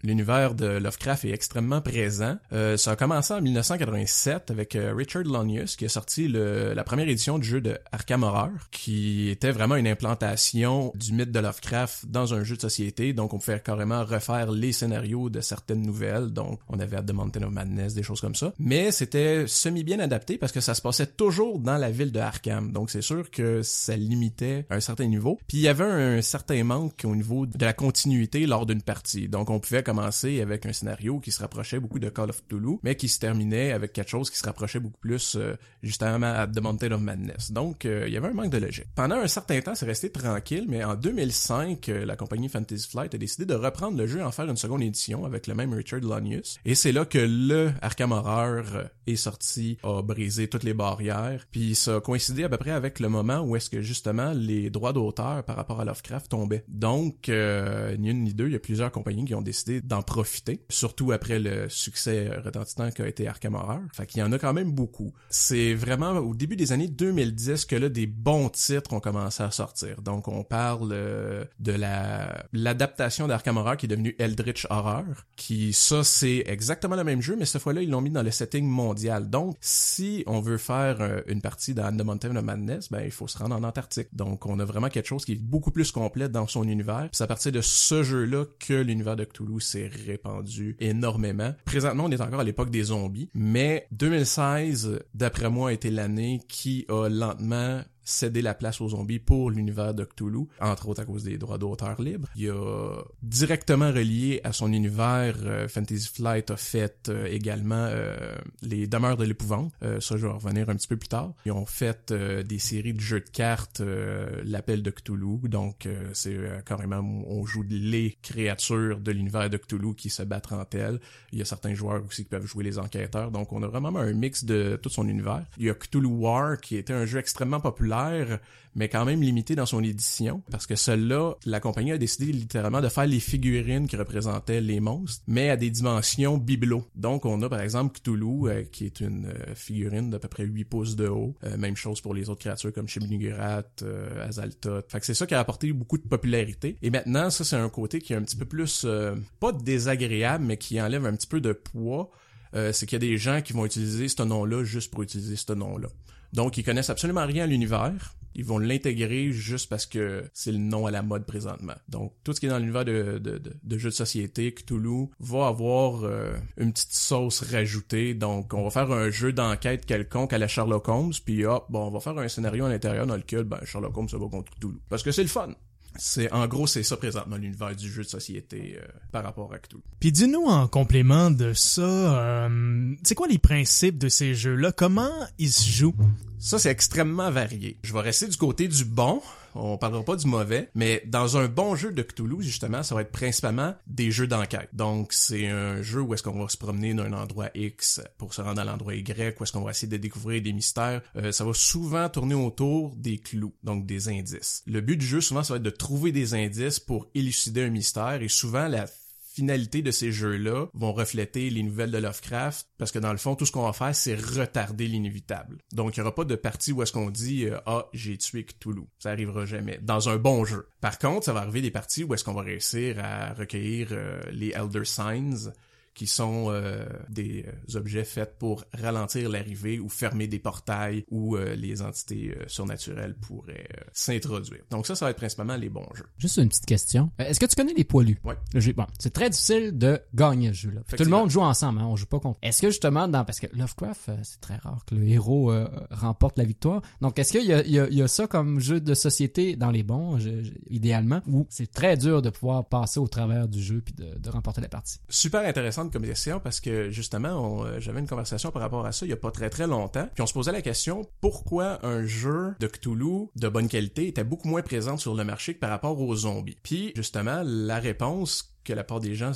l'univers de Lovecraft est extrêmement présent. Euh, ça a commencé en 1987 avec euh, Richard Lonius qui a sorti le- la première édition du jeu de Arkham Horror, qui était vraiment une implantation du mythe de Lovecraft dans un jeu de société. Donc on pouvait carrément refaire les scénarios de certaines nouvelles. Donc on avait The Mountain of Madness, des choses comme ça. Mais c'était semi bien adapté parce que ça se passait toujours dans la ville de Arkham. Donc c'est sûr que ça limitait un certain niveau. Puis il y avait un certain manque au niveau de la continuité lors d'une partie. Donc on pouvait commencer avec un scénario qui se rapprochait beaucoup de Call of Cthulhu, mais qui se terminait avec quelque chose qui se rapprochait beaucoup plus euh, justement à The Mountain of Madness. Donc euh, il y avait un manque de logique. Pendant un certain temps, c'est resté tranquille, mais en 2005, euh, la compagnie Fantasy Flight a décidé de reprendre le jeu et en faire une seconde édition avec le même Richard Lonius. Et c'est là que le Arkham Horror euh, est sorti, a brisé toutes les barrières, puis ça a coïncidé à peu près avec le moment où est-ce que justement les droits d'auteur par rapport à Lovecraft tombaient. Donc, euh, ni une ni deux, il y a plusieurs compagnies qui ont décidé d'en profiter, surtout après le succès retentissant qu'a été Arkham Horror. Fait qu'il y en a quand même beaucoup. C'est vraiment au début des années 2010 que là, des bons titres ont commencé à sortir. Donc, on parle euh, de la l'adaptation d'Arkham Horror qui est devenue Eldritch Horror, qui, ça, c'est exactement le même jeu, mais cette fois-là, ils l'ont mis dans le setting mondial. Donc, si on veut faire euh, une partie dans The Mountain of Madness, ben, il faut se rendre en Antarctique. Donc, on a vraiment quelque chose qui est beaucoup plus complet dans son univers. C'est à partir de ce jeu-là que l'univers de Cthulhu s'est répandu énormément. Présentement, on est encore à l'époque des zombies, mais 2016, d'après moi, a été l'année qui a lentement cédé la place aux zombies pour l'univers de Cthulhu, entre autres à cause des droits d'auteur libres. Il y a directement relié à son univers, euh, Fantasy Flight a fait euh, également euh, les Demeures de l'épouvante. Ça, je vais en revenir un petit peu plus tard. Ils ont fait des séries de jeux de cartes, l'appel de Cthulhu. Donc, c'est carrément, on joue les créatures de l'univers de Cthulhu qui se battent entre elles. Il y a certains joueurs aussi qui peuvent jouer les enquêteurs. Donc, on a vraiment un mix de tout son univers. Il y a Cthulhu War qui était un jeu extrêmement populaire mais quand même limité dans son édition, parce que celle-là, la compagnie a décidé littéralement de faire les figurines qui représentaient les monstres, mais à des dimensions bibelot. Donc on a par exemple Cthulhu, euh, qui est une euh, figurine d'à peu près 8 pouces de haut. Euh, même chose pour les autres créatures comme Shibnugurat, euh, Azaltoth. Fait c'est ça qui a apporté beaucoup de popularité. Et maintenant, ça c'est un côté qui est un petit peu plus, pas désagréable, mais qui enlève un petit peu de poids. C'est qu'il y a des gens qui vont utiliser ce nom-là juste pour utiliser ce nom-là. Donc, ils connaissent absolument rien à l'univers. Ils vont l'intégrer juste parce que c'est le nom à la mode présentement. Donc, tout ce qui est dans l'univers de, de, de, de jeux de société, Cthulhu, va avoir euh, une petite sauce rajoutée. Donc, on va faire un jeu d'enquête quelconque à la Sherlock Holmes, puis hop, bon, on va faire un scénario à l'intérieur dans lequel ben, Sherlock Holmes se va contre Cthulhu. Parce que c'est le fun. C'est en gros c'est ça présentement l'univers du jeu de société euh, par rapport à Cthulhu. Puis dis-nous en complément de ça, euh, c'est quoi les principes de ces jeux-là? Comment ils se jouent? Ça c'est extrêmement varié. Je vais rester du côté du bon. On parlera pas du mauvais, mais dans un bon jeu de Cthulhu, justement, ça va être principalement des jeux d'enquête. Donc, c'est un jeu où est-ce qu'on va se promener d'un endroit X pour se rendre à l'endroit Y, où est-ce qu'on va essayer de découvrir des mystères. Euh, ça va souvent tourner autour des clous, donc des indices. Le but du jeu, souvent, ça va être de trouver des indices pour élucider un mystère, et souvent, la finalité de ces jeux-là vont refléter les nouvelles de Lovecraft parce que dans le fond tout ce qu'on va faire c'est retarder l'inévitable. Donc il y aura pas de partie où est-ce qu'on dit euh, ah j'ai tué Cthulhu. Ça arrivera jamais dans un bon jeu. Par contre, ça va arriver des parties où est-ce qu'on va réussir à recueillir euh, les Elder Signs qui sont euh, des euh, objets faits pour ralentir l'arrivée ou fermer des portails où euh, les entités surnaturelles pourraient s'introduire. Donc ça, ça va être principalement les bons jeux. Juste une petite question. Est-ce que tu connais les poilus? Ouais. Bon, c'est très difficile de gagner ce jeu-là. Tout le monde joue ensemble, hein, on joue pas contre. Est-ce que justement, dans parce que Lovecraft, c'est très rare que le héros remporte la victoire. Donc est-ce qu'il y a, y, y ça comme jeu de société dans les bons, idéalement, où c'est très dur de pouvoir passer au travers du jeu puis de, de remporter la partie? Super intéressant comme question parce que justement, euh, j'avais une conversation par rapport à ça il y a pas très très longtemps. Puis on se posait la question pourquoi un jeu de Cthulhu de bonne qualité était beaucoup moins présent sur le marché que par rapport aux zombies? Puis justement, la réponse que la part des gens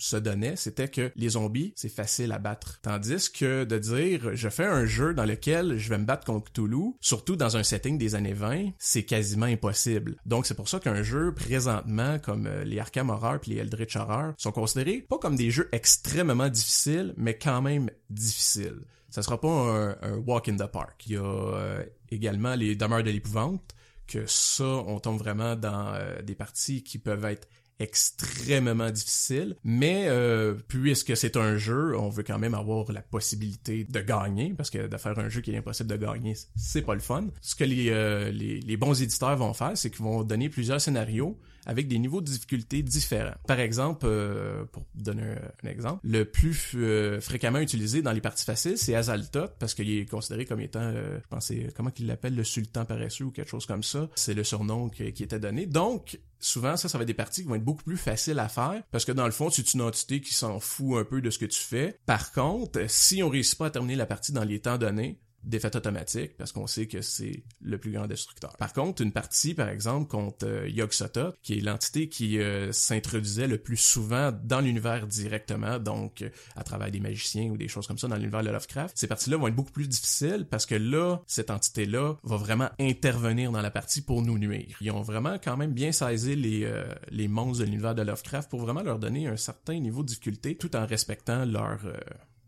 se donnait, c'était que les zombies, c'est facile à battre. Tandis que de dire, je fais un jeu dans lequel je vais me battre contre Cthulhu, surtout dans un setting des années 20, c'est quasiment impossible. Donc c'est pour ça qu'un jeu présentement, comme euh, les Arkham Horror puis les Eldritch Horror, sont considérés pas comme des jeux extrêmement difficiles, mais quand même difficiles. Ça sera pas un, walk in the park. Il y a euh, également les demeures de l'épouvante, que ça, on tombe vraiment dans euh, des parties qui peuvent être extrêmement difficile, mais euh, puisque c'est un jeu, on veut quand même avoir la possibilité de gagner, parce que de faire un jeu qui est impossible de gagner, c'est pas le fun. Ce que les, euh, les, les bons éditeurs vont faire, c'est qu'ils vont donner plusieurs scénarios avec des niveaux de difficulté différents. Par exemple, euh, pour donner un, exemple, le plus euh, fréquemment utilisé dans les parties faciles, c'est Azaltot, parce qu'il est considéré comme étant, euh, je pense, comment qu'il l'appelle, le sultan paresseux ou quelque chose comme ça. C'est le surnom qui, était donné. Donc, souvent, ça, ça va être des parties qui vont être beaucoup plus faciles à faire, parce que dans le fond, c'est une entité qui s'en fout un peu de ce que tu fais. Par contre, si on réussit pas à terminer la partie dans les temps donnés, défaite automatique parce qu'on sait que c'est le plus grand destructeur. Par contre, une partie, par exemple, contre euh, Yog-Sothoth, qui est l'entité qui euh, s'introduisait le plus souvent dans l'univers directement, donc euh, à travers des magiciens ou des choses comme ça dans l'univers de Lovecraft, ces parties-là vont être beaucoup plus difficiles parce que là, cette entité-là va vraiment intervenir dans la partie pour nous nuire. Ils ont vraiment quand même bien saisi les, euh, les monstres de l'univers de Lovecraft pour vraiment leur donner un certain niveau de difficulté tout en respectant leur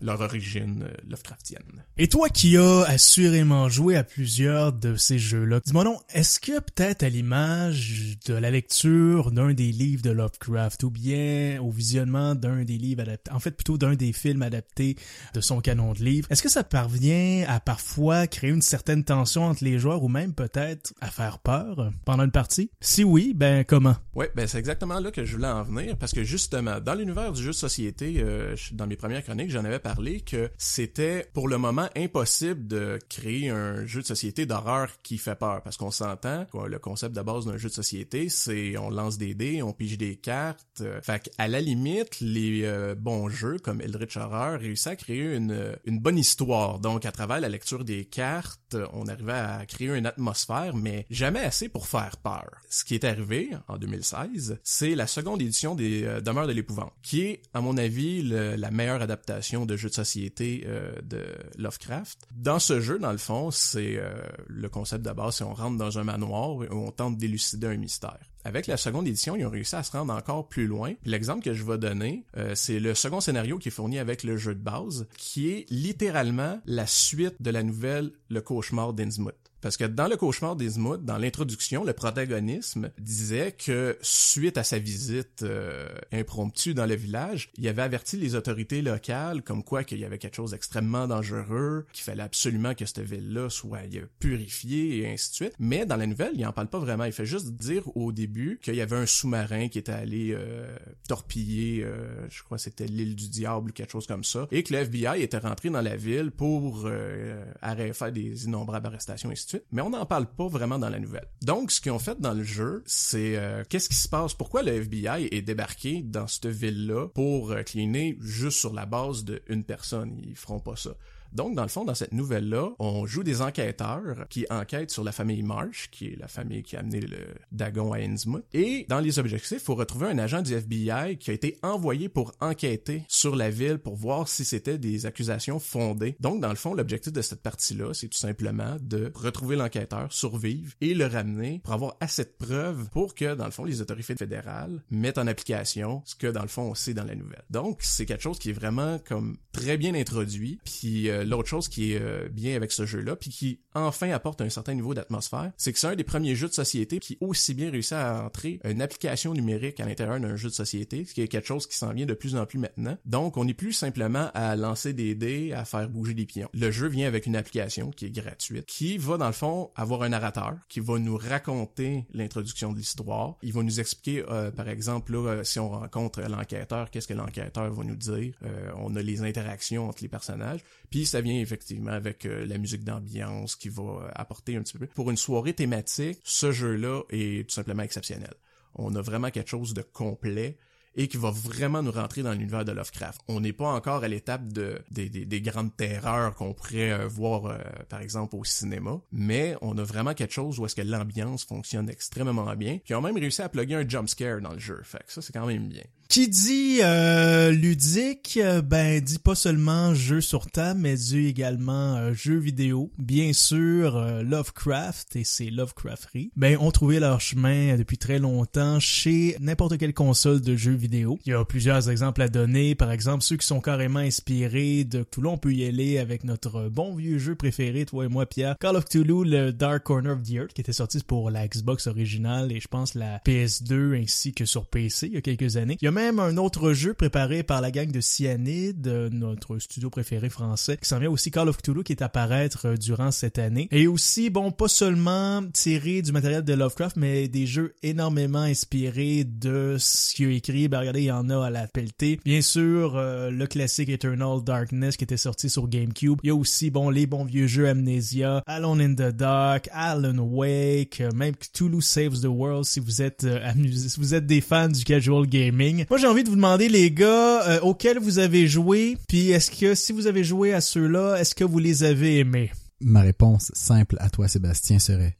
leur origine euh, Lovecraftienne. Et toi qui as assurément joué à plusieurs de ces jeux-là, dis-moi donc, est-ce que peut-être à l'image de la lecture d'un des livres de Lovecraft ou bien au visionnement d'un des livres adaptés, en fait plutôt d'un des films adaptés de son canon de livres, est-ce que ça parvient à parfois créer une certaine tension entre les joueurs ou même peut-être à faire peur pendant une partie? Si oui, ben comment? Ouais, ben c'est exactement là que je voulais en venir parce que justement, dans l'univers du jeu de société, euh, dans mes premières chroniques, j'en avais parlé que c'était pour le moment impossible de créer un jeu de société d'horreur qui fait peur. Parce qu'on s'entend le concept de base d'un jeu de société c'est on lance des dés on pige des cartes. Euh, fait à la limite les euh, bons jeux comme Eldritch Horror réussissent à créer une, une bonne histoire. Donc à travers la lecture des cartes on arrivait à créer une atmosphère mais jamais assez pour faire peur. Ce qui est arrivé en 2016 c'est la seconde édition des euh, Demeures de l'épouvante qui est à mon avis la meilleure adaptation de jeu de société euh, de Lovecraft. Dans ce jeu, dans le fond, c'est euh, le concept de base, c'est on rentre dans un manoir où on tente d'élucider un mystère. Avec la seconde édition, ils ont réussi à se rendre encore plus loin. L'exemple que je vais donner, euh, c'est le second scénario qui est fourni avec le jeu de base, qui est littéralement la suite de la nouvelle Le cauchemar d'Innsmouth. Parce que dans le cauchemar d'Innsmouth, dans l'introduction, le protagonisme disait que suite à sa visite euh, impromptue dans le village, il avait averti les autorités locales comme quoi qu'il y avait quelque chose d'extrêmement dangereux, qu'il fallait absolument que cette ville-là soit purifiée et ainsi de suite. Mais dans la nouvelle, il en parle pas vraiment. Il fait juste dire au début qu'il y avait un sous-marin qui était allé euh, torpiller, euh, je crois c'était l'île du diable ou quelque chose comme ça, et que le FBI était rentré dans la ville pour euh, faire des innombrables arrestations et ainsi suite, mais on n'en parle pas vraiment dans la nouvelle. Donc, ce qu'ils ont fait dans le jeu, c'est euh, qu'est-ce qui se passe, pourquoi le FBI est débarqué dans cette ville-là pour euh, cleaner juste sur la base d'une personne? Ils feront pas ça. Donc, dans le fond, dans cette nouvelle-là, on joue des enquêteurs qui enquêtent sur la famille Marsh, qui est la famille qui a amené le Dagon à Innsmouth. Et dans les objectifs, il faut retrouver un agent du FBI qui a été envoyé pour enquêter sur la ville pour voir si c'était des accusations fondées. Donc, dans le fond, l'objectif de cette partie-là, c'est tout simplement de retrouver l'enquêteur, survivre et le ramener pour avoir assez de preuves pour que, dans le fond, les autorités fédérales mettent en application ce que, dans le fond, on sait dans la nouvelle. Donc, c'est quelque chose qui est vraiment comme très bien introduit. Puis, euh, l'autre chose qui est euh, bien avec ce jeu-là, puis qui enfin apporte un certain niveau d'atmosphère, c'est que c'est un des premiers jeux de société qui aussi bien réussit à entrer une application numérique à l'intérieur d'un jeu de société, ce qui est quelque chose qui s'en vient de plus en plus maintenant. Donc, on n'est plus simplement à lancer des dés, à faire bouger des pions. Le jeu vient avec une application qui est gratuite, qui va dans le fond avoir un narrateur, qui va nous raconter l'introduction de l'histoire. Il va nous expliquer, euh, par exemple, là, si on rencontre l'enquêteur, qu'est-ce que l'enquêteur va nous dire. Euh, on a les interactions entre les personnages. Puis ça vient effectivement avec euh, la musique d'ambiance qui va euh, apporter un petit peu. Pour une soirée thématique, ce jeu-là est tout simplement exceptionnel. On a vraiment quelque chose de complet et qui va vraiment nous rentrer dans l'univers de Lovecraft. On n'est pas encore à l'étape de, des, grandes terreurs qu'on pourrait euh, voir, par exemple, au cinéma, mais on a vraiment quelque chose où est-ce que l'ambiance fonctionne extrêmement bien. Puis on a même réussi à plugger un jump scare dans le jeu. Fait que ça, c'est quand même bien. Qui dit euh, ludique, euh, ben dit pas seulement jeu sur table, mais dit également euh, jeu vidéo. Bien sûr, Lovecraft et ses Lovecrafteries, ben ont trouvé leur chemin depuis très longtemps chez n'importe quelle console de jeux vidéo. Il y a plusieurs exemples à donner, par exemple ceux qui sont carrément inspirés de Cthulhu. On peut y aller avec notre bon vieux jeu préféré, toi et moi, Pierre, Call of Cthulhu, le Dark Corner of the Earth, qui était sorti pour la Xbox originale et je pense la PS2 ainsi que sur PC il y a quelques années. Y a même un autre jeu préparé par la gang de Cyanide, notre studio préféré français, qui s'en vient aussi Call of Cthulhu qui est à paraître euh, durant cette année. Et aussi, bon, pas seulement tiré du matériel de Lovecraft, mais des jeux énormément inspirés de ce qu'il a écrit. Ben regardez, il y en a à la pelletée. Bien sûr, euh, le classique Eternal Darkness qui était sorti sur GameCube. Il y a aussi, bon, les bons vieux jeux Amnesia, Alone in the Dark, Alan Wake, euh, même Cthulhu Saves the World si vous êtes amusé, si vous êtes des fans du casual gaming. Moi, j'ai envie de vous demander, les gars, euh, auxquels vous avez joué, puis est-ce que si vous avez joué à ceux-là, est-ce que vous les avez aimés? Ma réponse simple à toi, Sébastien, serait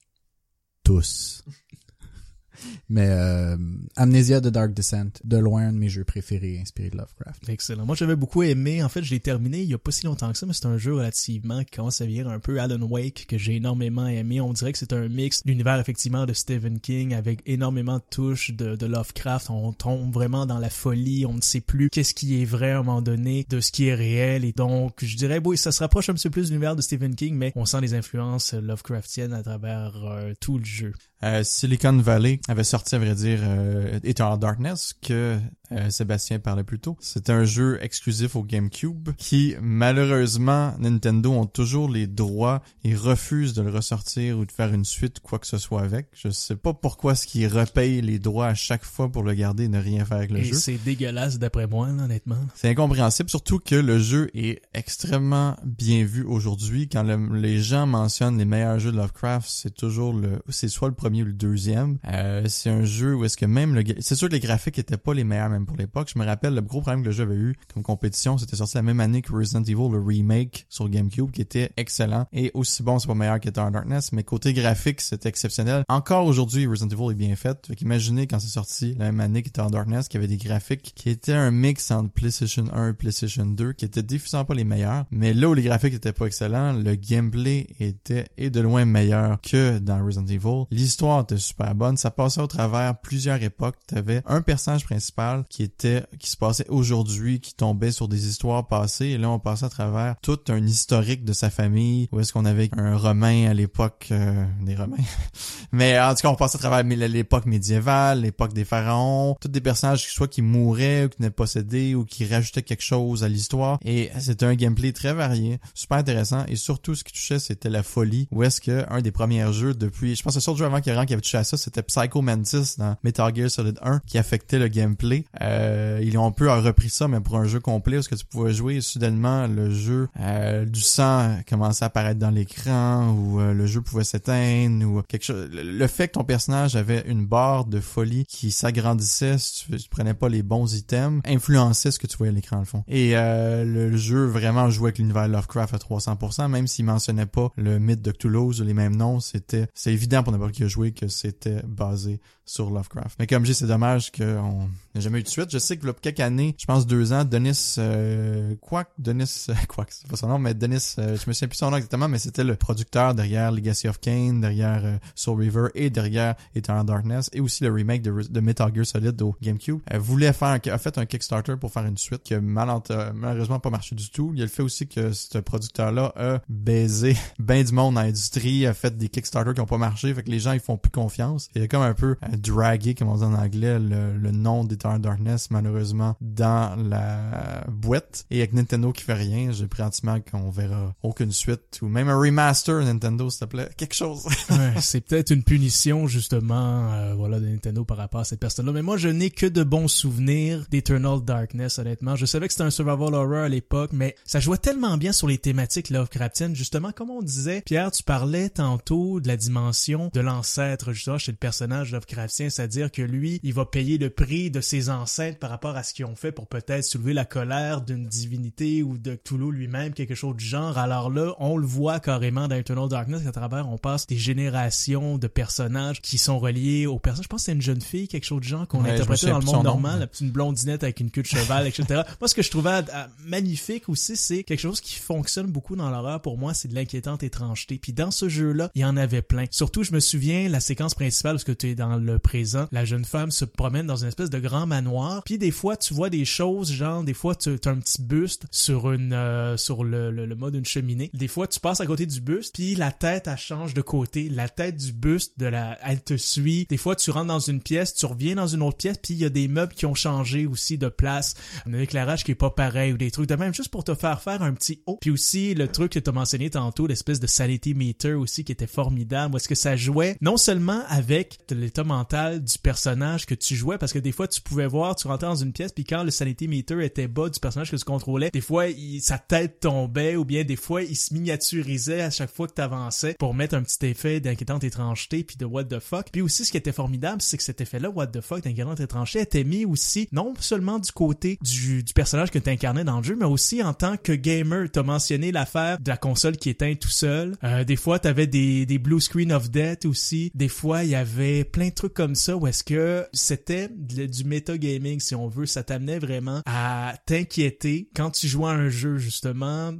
tous. Mais euh, Amnesia The Dark Descent, de loin un de mes jeux préférés inspiré de Lovecraft. Excellent. Moi, j'avais beaucoup aimé. En fait, je l'ai terminé il y a pas si longtemps que ça, mais c'est un jeu relativement qui commence à venir un peu Alan Wake que j'ai énormément aimé. On dirait que c'est un mix l'univers effectivement de Stephen King avec énormément de touches de, de, Lovecraft. On tombe vraiment dans la folie. On ne sait plus qu'est-ce qui est vrai à un moment donné de ce qui est réel. Et donc, je dirais, oui, ça se rapproche un petit peu plus de l'univers de Stephen King, mais on sent les influences Lovecraftiennes à travers euh, tout le jeu. Euh, Silicon Valley avait sorti, à vrai dire, euh, Eternal Darkness, que euh, Sébastien parlait plus tôt. C'est un jeu exclusif au GameCube qui, malheureusement, Nintendo ont toujours les droits et refusent de le ressortir ou de faire une suite, quoi que ce soit avec. Je sais pas pourquoi ce qu'ils repayent les droits à chaque fois pour le garder et ne rien faire avec le jeu. C'est dégueulasse d'après moi, honnêtement. C'est incompréhensible, surtout que le jeu est extrêmement bien vu aujourd'hui. Quand les gens mentionnent les meilleurs jeux de Lovecraft, c'est toujours le, c'est soit le premier ou le deuxième. Euh, c'est un jeu où est-ce que même le, c'est sûr que les graphiques étaient pas les meilleurs même pour l'époque. Je me rappelle le gros problème que le jeu avait eu comme compétition, c'était sorti la même année que Resident Evil, le remake sur GameCube, qui était excellent et aussi bon, c'est pas meilleur qu'Eternal Darkness, mais côté graphique, c'était exceptionnel. Encore aujourd'hui, Resident Evil est bien fait. Fait qu'imaginez quand c'est sorti la même année qu'Eternal Darkness, qui avait des graphiques qui étaient un mix entre PlayStation 1 et PlayStation 2, qui étaient définitivement pas les meilleurs. Mais là où les graphiques étaient pas excellents, le gameplay était et de loin meilleur que dans Resident Evil. L'histoire était super bonne. Ça passait au travers plusieurs époques. T'avais un personnage principal qui était qui se passait aujourd'hui, qui tombait sur des histoires passées. Et là, on passait à travers tout un historique de sa famille. Où est-ce qu'on avait un Romain à l'époque euh, des Romains. [laughs] Mais en tout cas, on passait à travers l'époque médiévale, l'époque des pharaons, tous des personnages soit qui mouraient ou qui n'étaient possédés ou qui rajoutaient quelque chose à l'histoire. Et c'était un gameplay très varié, super intéressant. Et surtout, ce qui touchait, c'était la folie. Où est-ce que un des premiers jeux depuis, je pense que c'est le avant qu'il qui avait touché à ça, c'était Psycho Mantis dans Metal Gear Solid 1 qui affectait le gameplay. Euh, ils ont un peu repris ça, mais pour un jeu complet, parce que tu pouvais jouer et soudainement le jeu, euh, du sang commençait à apparaître dans l'écran ou euh, le jeu pouvait s'éteindre ou quelque chose. Le, fait que ton personnage avait une barre de folie qui s'agrandissait si tu, tu prenais pas les bons items influençait ce que tu voyais à l'écran, le fond. Et euh, le, le jeu vraiment jouait avec l'univers Lovecraft à 300%, même s'il mentionnait pas le mythe de Cthulhu ou les mêmes noms, c'était c'est évident pour n'importe qui joué que c'était basé sur Lovecraft. Mais comme j'ai, c'est dommage qu'on n'ait jamais eu de suite. Je sais que là, quelques années, je pense deux ans, Denis euh, quoi Denis euh, [laughs] quoi c'est pas son nom, mais Denis, euh, je me souviens plus son nom exactement, mais c'était le producteur derrière Legacy of Kane, derrière euh, Soul River et derrière Eternal Darkness et aussi le remake de, de Metal Gear Solid au GameCube. Elle voulait faire, un- a fait un Kickstarter pour faire une suite qui a malheureusement malheureusement pas marché du tout. Il y a le fait aussi que ce producteur-là a baisé [laughs] ben du monde dans l'industrie, a fait des Kickstarter qui ont pas marché, fait que les gens ils font plus confiance. Il a comme un peu euh, dragué, comme on dit en anglais, le, nom Darkness malheureusement dans la boîte. Et avec Nintendo qui fait rien, j'ai sentiment qu'on verra aucune suite ou même un remaster Nintendo s'il te plaît, quelque chose. [laughs] C'est peut-être une punition justement euh, voilà de Nintendo par rapport à cette personne-là. Mais moi je n'ai que de bons souvenirs d'Eternal Darkness honnêtement. Je savais que c'était un survival horror à l'époque mais ça jouait tellement bien sur les thématiques Lovecraftiennes. Justement comme on disait Pierre tu parlais tantôt de la dimension de l'ancêtre. Justement chez le personnage Lovecraftien c'est-à-dire que lui il va payer le prix de ses ancêtres par rapport à ce qu'ils ont fait pour peut-être soulever la colère d'une divinité ou de Cthulhu lui-même quelque chose du genre alors là on le voit carrément dans Eternal Darkness à travers on passe des générations de personnages qui sont reliés aux personnages. Je pense que c'est une jeune fille, quelque chose de genre qu'on Ouais, interprétait dans le monde nom, normal, mais- la petite blondinette avec une queue de cheval, etc. moi, ce que je trouvais euh, magnifique aussi, c'est quelque chose qui fonctionne beaucoup dans l'horreur pour moi, c'est de l'inquiétante étrangeté. Puis dans ce jeu-là, il y en avait plein. Surtout, je me souviens la séquence principale parce que tu es dans le présent, la jeune femme se promène dans une espèce de grand manoir. Puis des fois, tu vois des choses, genre des fois tu as un petit buste sur une euh, sur le, le, le mode d'une cheminée. Des fois, tu passes à côté du buste, puis la tête elle change de côté. La tête du buste de la, elle te suit. Des fois, tu rentres dans une pièce, tu reviens dans une autre pièce, puis il y a des meubles qui ont changé aussi de place, un éclairage qui est pas pareil ou des trucs de même juste pour te faire faire un petit haut. Puis aussi le truc que tu as mentionné tantôt, l'espèce de sanity meter aussi qui était formidable, est-ce que ça jouait non seulement avec l'état mental du personnage que tu jouais, parce que des fois tu pouvais voir, tu rentrais dans une pièce, puis quand le sanity meter était bas du personnage que tu contrôlais, des fois il- sa tête tombait, ou bien des fois il se miniaturisait à chaque fois que t'avançais pour mettre un petit effet d'inquiétante étrangeté puis de what the fuck. Puis aussi ce qui était formidable, c'est que cet effet-là, what the fuck, d'inquiétante étrangeté, était mis aussi non seulement du côté du, du personnage que t'incarnais dans le jeu, mais aussi en tant que gamer. T'as mentionné l'affaire de la console qui éteint tout seul. Euh, des fois, t'avais des, des blue screen of death aussi. Des fois, il y avait plein de trucs comme ça où est-ce que c'était du metagaming, si on veut. Ça t'amenait vraiment à t'inquiéter quand tu jouais à un jeu, justement,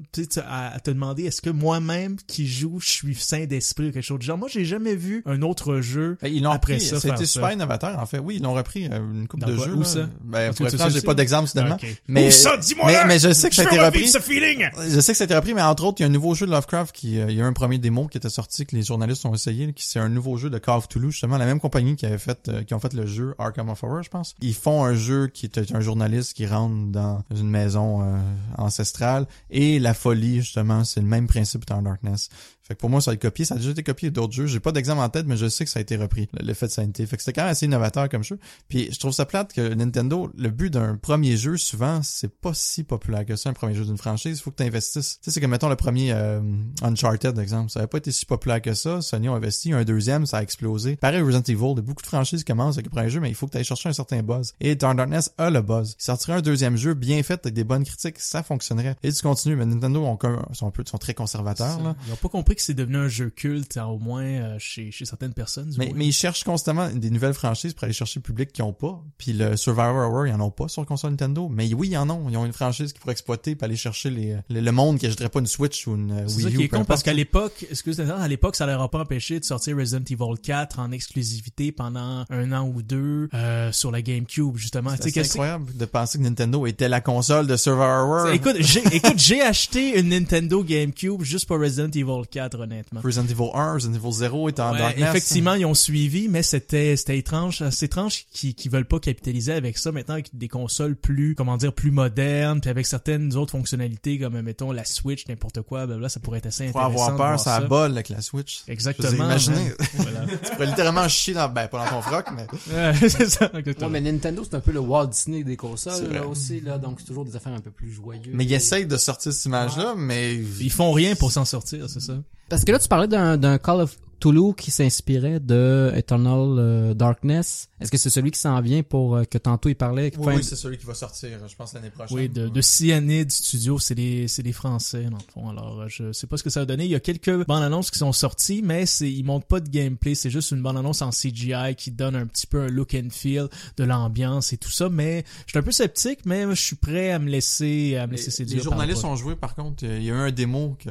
à, à te demander est-ce que moi-même qui joue, je suis sain d'esprit ou quelque chose du genre? Moi, j'ai jamais vu un autre jeu Ben, ils l'ont après repris, ça. c'était super innovateur en fait. Oui, ils l'ont repris euh, une coupe de jeux. Où là. ça? Ben, pour franc, j'ai pas d'exemple soudainement. Ok. Mais, Où ça? Dis-moi mais, mais je sais que ça a Je été repris. ce feeling! Je sais que ça a été repris, mais entre autres, il y a un nouveau jeu de Lovecraft qui, euh, il y a eu un premier démo qui était sorti que les journalistes ont essayé, qui c'est un nouveau jeu de Call of Toulouse, justement, la même compagnie qui avait fait, euh, qui ont fait le jeu Arkham of Horror, je pense. Ils font un jeu qui est un journaliste qui rentre dans une maison euh, ancestrale et la folie, justement, c'est le même principe dans Darkness. Fait que pour moi, ça a été copié. Ça a déjà été copié d'autres jeux. J'ai pas d'exemple en tête, mais je sais que ça a été repris. le- L'effet de sanité. Fait que c'était quand même assez innovateur comme jeu. Puis je trouve ça plate que Nintendo, le but d'un premier jeu, souvent, c'est pas si populaire que ça, un premier jeu d'une franchise. Il faut que tu investisses. Tu sais, c'est comme mettons le premier euh, Uncharted, exemple. Ça avait pas été si populaire que ça. Sony a investi. Un deuxième, ça a explosé. Pareil, Resident Evil. Il y a beaucoup de franchises qui commencent avec le premier jeu, mais il faut que tu ailles chercher un certain buzz. Et Dark Darkness a le buzz. Il sortirait un deuxième jeu bien fait avec des bonnes critiques, ça fonctionnerait. Et tu continues, mais Nintendo ont sont un peu, sont très conservateurs, là. Ils n'ont pas compris que c'est devenu un jeu culte, hein, au moins euh, chez, chez certaines personnes. Mais, ils cherchent constamment des nouvelles franchises pour aller chercher le public qu'ils ont pas. Puis le Survivor Horror, ils en ont pas sur console Nintendo. Mais oui, ils en ont. Ils ont une franchise qui pourrait exploiter pour aller chercher les, le, le monde qui achèterait pas une Switch ou une euh, C'est Wii ça U. qui est con parce qu'à l'époque, excusez-moi, à l'époque, ça leur a pas empêché de sortir Resident Evil 4 en exclusivité pendant un an ou deux euh, sur la GameCube justement. C'est incroyable de penser que Nintendo était la console de Survivor. Écoute, j'ai écoute, j'ai acheté une Nintendo GameCube juste pour Resident Evil 4 honnêtement. Resident Evil 1, Resident Evil 0 est en Ouais, darkness. effectivement, ils ont suivi, mais c'était c'était étrange, c'est étrange qu'ils qu'ils veulent pas capitaliser avec ça maintenant avec des consoles plus comment dire plus modernes, puis avec certaines autres fonctionnalités comme mettons la Switch, n'importe quoi, là ça pourrait être assez Pour intéressant. avoir de peur, voir ça bol avec la Switch. Exactement. Imaginez. man. [laughs] Voilà. tu pourrais littéralement chier dans, ben, pas dans ton froc, mais Ouais, [laughs] c'est ça, Ouais, mais Nintendo, c'est un peu le Walt Disney des consoles, là aussi, là. Donc, c'est toujours des affaires un peu plus joyeuses. mais ils essayent de sortir cette image-là, mais Ils font rien pour s'en sortir, c'est ça. Parce que là, tu parlais d'un, Call of Toulouse qui s'inspirait de Eternal euh, Darkness. Est-ce que c'est celui qui s'en vient pour euh, que tantôt il parlait oui, fin- oui, c'est celui qui va sortir, je pense l'année prochaine. Oui, de, de Cyanide Studio, c'est des, c'est des Français, dans le fond. Alors, euh, je sais pas ce que ça va donner. Il y a quelques bandes annonces qui sont sorties, mais c'est, ils montrent pas de gameplay. C'est juste une bande annonce en CGI qui donne un petit peu un look and feel de l'ambiance et tout ça. Mais je suis un peu sceptique, mais je suis prêt à me laisser, à me laisser Les, séduire. les journalistes le ont joué, par contre, il y a eu un démo que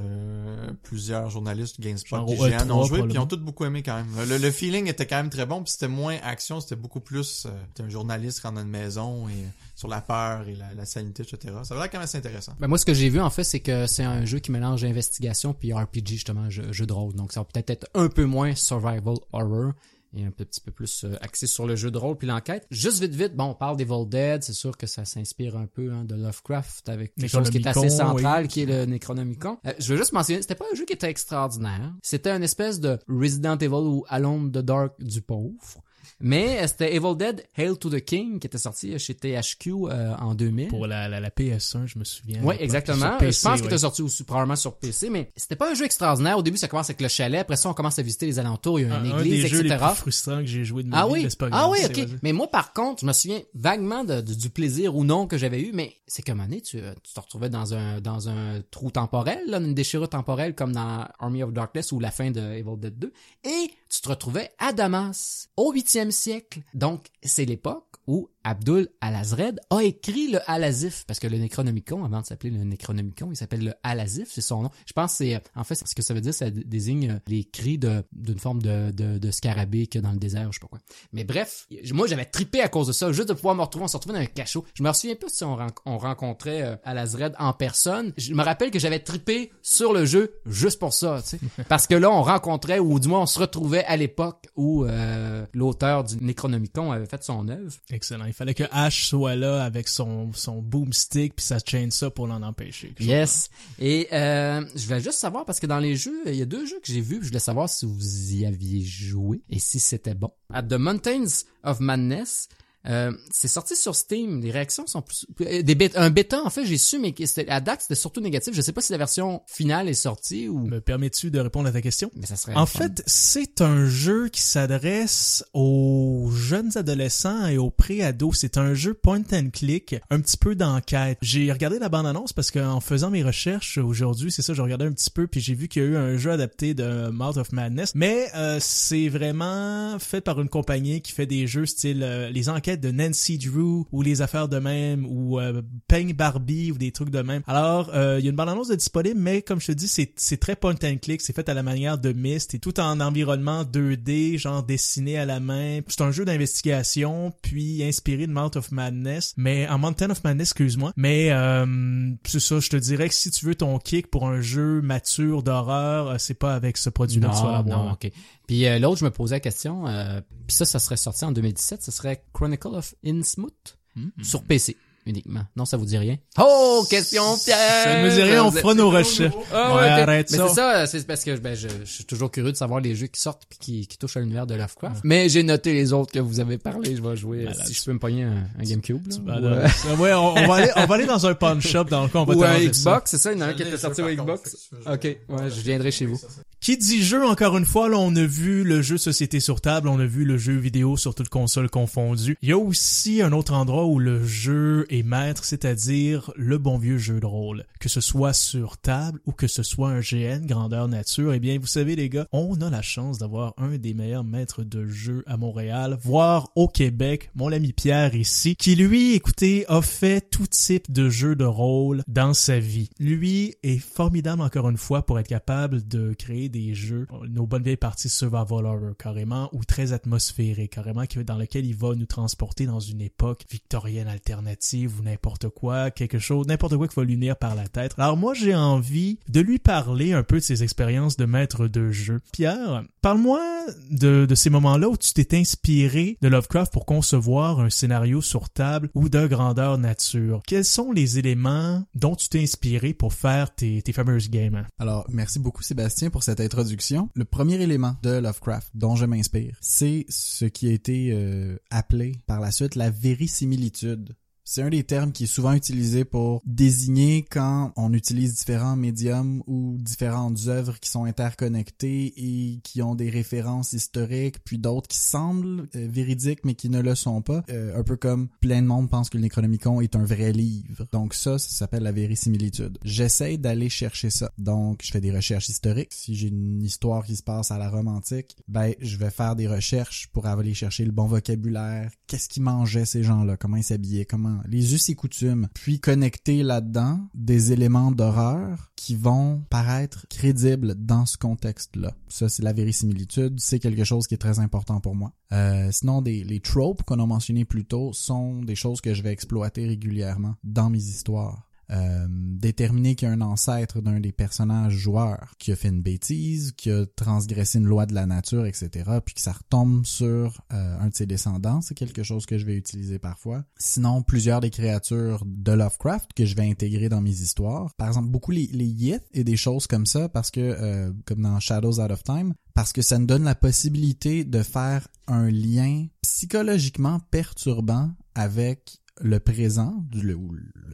plusieurs journalistes GameSpot Genre et au GN E3 ont joué, puis ils ont tous beaucoup aimé quand même. Le, le feeling était quand même très bon, puis c'était moins action, c'était beaucoup plus euh, t'es un journaliste qui rentre dans une maison et euh, sur la peur et la, la sanité, etc. Ça va l'air quand même assez intéressant. Ben moi, ce que j'ai vu, en fait, c'est que c'est un jeu qui mélange investigation puis RPG, justement, jeu, jeu de rôle. Donc, ça va peut-être être un peu moins survival horror et un petit peu plus euh, axé sur le jeu de rôle puis l'enquête. Juste vite, vite, bon, on parle d'Evil Dead. C'est sûr que ça s'inspire un peu hein, de Lovecraft avec quelque chose qui est assez central, oui. qui est le Necronomicon. Euh, je veux juste mentionner, c'était pas un jeu qui était extraordinaire. C'était une espèce de Resident Evil ou Alone the Dark du pauvre. Mais euh, c'était Evil Dead Hail to the King qui était sorti chez THQ euh, en 2000. Pour la, la, la PS1, je me souviens. Oui, exactement. PC, je pense qu'il ouais. était sorti aussi probablement sur PC, mais c'était pas un jeu extraordinaire. Au début, ça commence avec le chalet. Après ça, on commence à visiter les alentours. Il y a un, une un église, des jeux les etc. plus frustrants que j'ai joué de ma Ah vie, oui, pas ah oui, ok. Mais moi, par contre, je me souviens vaguement de, de- du plaisir ou non que j'avais eu, mais c'est comme année, tu, tu te retrouvais dans un dans un trou temporel, là, une déchirure temporelle comme dans Army of Darkness ou la fin de Evil Dead 2, et tu te retrouvais à Damas au 8e siècle. Donc, c'est l'époque où Abdul Al-Azred a écrit le Al-Azif, parce que le Necronomicon, avant de s'appeler le Necronomicon, il s'appelle le Al-Azif, c'est son nom. Je pense c'est, en fait, ce que ça veut dire, ça désigne les cris de, d'une forme de, de, scarabée qu'il y a dans le désert, je sais pas quoi. Mais bref, moi, j'avais trippé à cause de ça, juste de pouvoir me retrouver, on se retrouvait dans un cachot. Je me souviens pas si on, on rencontrait euh, Al-Azred en personne. Je me rappelle que j'avais trippé sur le jeu juste pour ça, tu sais. Parce que là, on rencontrait, ou du moins, on se retrouvait à l'époque où euh, l'auteur du Necronomicon avait fait son œuvre. Excellent. Il fallait que Ash soit là avec son, son boomstick puis sa chainsaw pour l'en empêcher. Yes. Et euh, je voulais juste savoir, parce que dans les jeux, il y a deux jeux que j'ai vus, je voulais savoir si vous y aviez joué et si c'était bon. À The Mountains of Madness, euh, c'est sorti sur Steam. Les réactions sont plus... euh, Des bêta, un bêta, en fait, j'ai su, mais à date, c'était surtout négatif. Je sais pas si la version finale est sortie ou... Me permets-tu de répondre à ta question? Mais ça serait... En fun. fait, c'est un jeu qui s'adresse aux jeunes adolescents et aux pré-ados. C'est un jeu point and click, un petit peu d'enquête. J'ai regardé la bande-annonce parce qu'en faisant mes recherches aujourd'hui, c'est ça, j'ai regardé un petit peu puis j'ai vu qu'il y a eu un jeu adapté de Mouth of Madness. Mais euh, c'est vraiment fait par une compagnie qui fait des jeux style euh, les enquêtes de Nancy Drew ou les affaires de même ou euh, Peigne Barbie ou des trucs de même. Alors, euh, il y a une bande-annonce de disponible, mais comme je te dis, c'est c'est très point and click. C'est fait à la manière de Myst et tout en environnement 2D, genre dessiné à la main. C'est un jeu d'investigation, puis inspiré de Mount of Madness, mais en Mountain of Madness, excuse-moi. Mais euh, c'est ça, je te dirais que si tu veux ton kick pour un jeu mature d'horreur, euh, c'est pas avec ce produit-là Non, non, ok. Puis euh, l'autre, je me posais la question, euh, puis ça, ça serait sorti en 2017, ce serait Chronicle of Innsmouth Hmm. sur PC uniquement. Non, ça vous dit rien? Oh, question piège! Ça ne me dit rien, on fera nos recherches. Ah Ouais, arrête Mais ça. c'est ça, c'est parce que ben, je, je suis toujours curieux de savoir les jeux qui sortent puis qui, qui touchent à l'univers de Lovecraft. Mais j'ai noté les autres que vous avez parlé. Je vais jouer si je peux me pogner un, un GameCube. Là, ou, euh, ouais, on, on va aller, on va aller dans un pawn shop dans le coin, on va ou un. Xbox, c'est ça? Il y en a un qui était sorti au Xbox. Ok, ouais, je viendrai chez vous. Qui dit jeu, encore une fois, là, on a vu le jeu société sur table, on a vu le jeu vidéo sur toute console confondue. Il y a aussi un autre endroit où le jeu est maître, c'est-à-dire le bon vieux jeu de rôle. Que ce soit sur table ou que ce soit un GN, grandeur nature, eh bien, vous savez, les gars, on a la chance d'avoir un des meilleurs maîtres de jeu à Montréal, voire au Québec, mon ami Pierre ici, qui lui, écoutez, a fait tout type de jeux de rôle dans sa vie. Lui est formidable, encore une fois, pour être capable de créer des jeux, nos bonnes vieilles parties survival horror carrément, ou très atmosphériques carrément, dans lequel il va nous transporter dans une époque victorienne alternative ou n'importe quoi, quelque chose, n'importe quoi qui va lui venir par la tête. Alors moi j'ai envie de lui parler un peu de ses expériences de maître de jeu. Pierre, parle-moi de, de ces moments-là où tu t'es inspiré de Lovecraft pour concevoir un scénario sur table ou de grandeur nature. Quels sont les éléments dont tu t'es inspiré pour faire tes, tes fameuses games? Alors, merci beaucoup Sébastien pour cette introduction. Le premier élément de Lovecraft dont je m'inspire, c'est ce qui a été euh, appelé par la suite la vérisimilitude. C'est un des termes qui est souvent utilisé pour désigner quand on utilise différents médiums ou différentes œuvres qui sont interconnectées et qui ont des références historiques, puis d'autres qui semblent euh, véridiques mais qui ne le sont pas. Euh, un peu comme plein de monde pense que le Necronomicon est un vrai livre. Donc ça, ça s'appelle la vérisimilitude. J'essaie d'aller chercher ça. Donc je fais des recherches historiques. Si j'ai une histoire qui se passe à la Rome antique, ben je vais faire des recherches pour aller chercher le bon vocabulaire. Qu'est-ce qu'ils mangeaient ces gens-là? Comment ils s'habillaient? Comment les us et coutumes, puis connecter là-dedans des éléments d'horreur qui vont paraître crédibles dans ce contexte-là. Ça, c'est la vérisimilitude, c'est quelque chose qui est très important pour moi. Euh, sinon, des, les tropes qu'on a mentionnés plus tôt sont des choses que je vais exploiter régulièrement dans mes histoires. Euh, déterminer qu'il y a un ancêtre d'un des personnages joueurs qui a fait une bêtise, qui a transgressé une loi de la nature, etc., puis que ça retombe sur euh, un de ses descendants, c'est quelque chose que je vais utiliser parfois. Sinon, plusieurs des créatures de Lovecraft que je vais intégrer dans mes histoires. Par exemple, beaucoup les, les Yith et des choses comme ça, parce que, euh, comme dans Shadows Out of Time, parce que ça nous donne la possibilité de faire un lien psychologiquement perturbant avec le présent, le,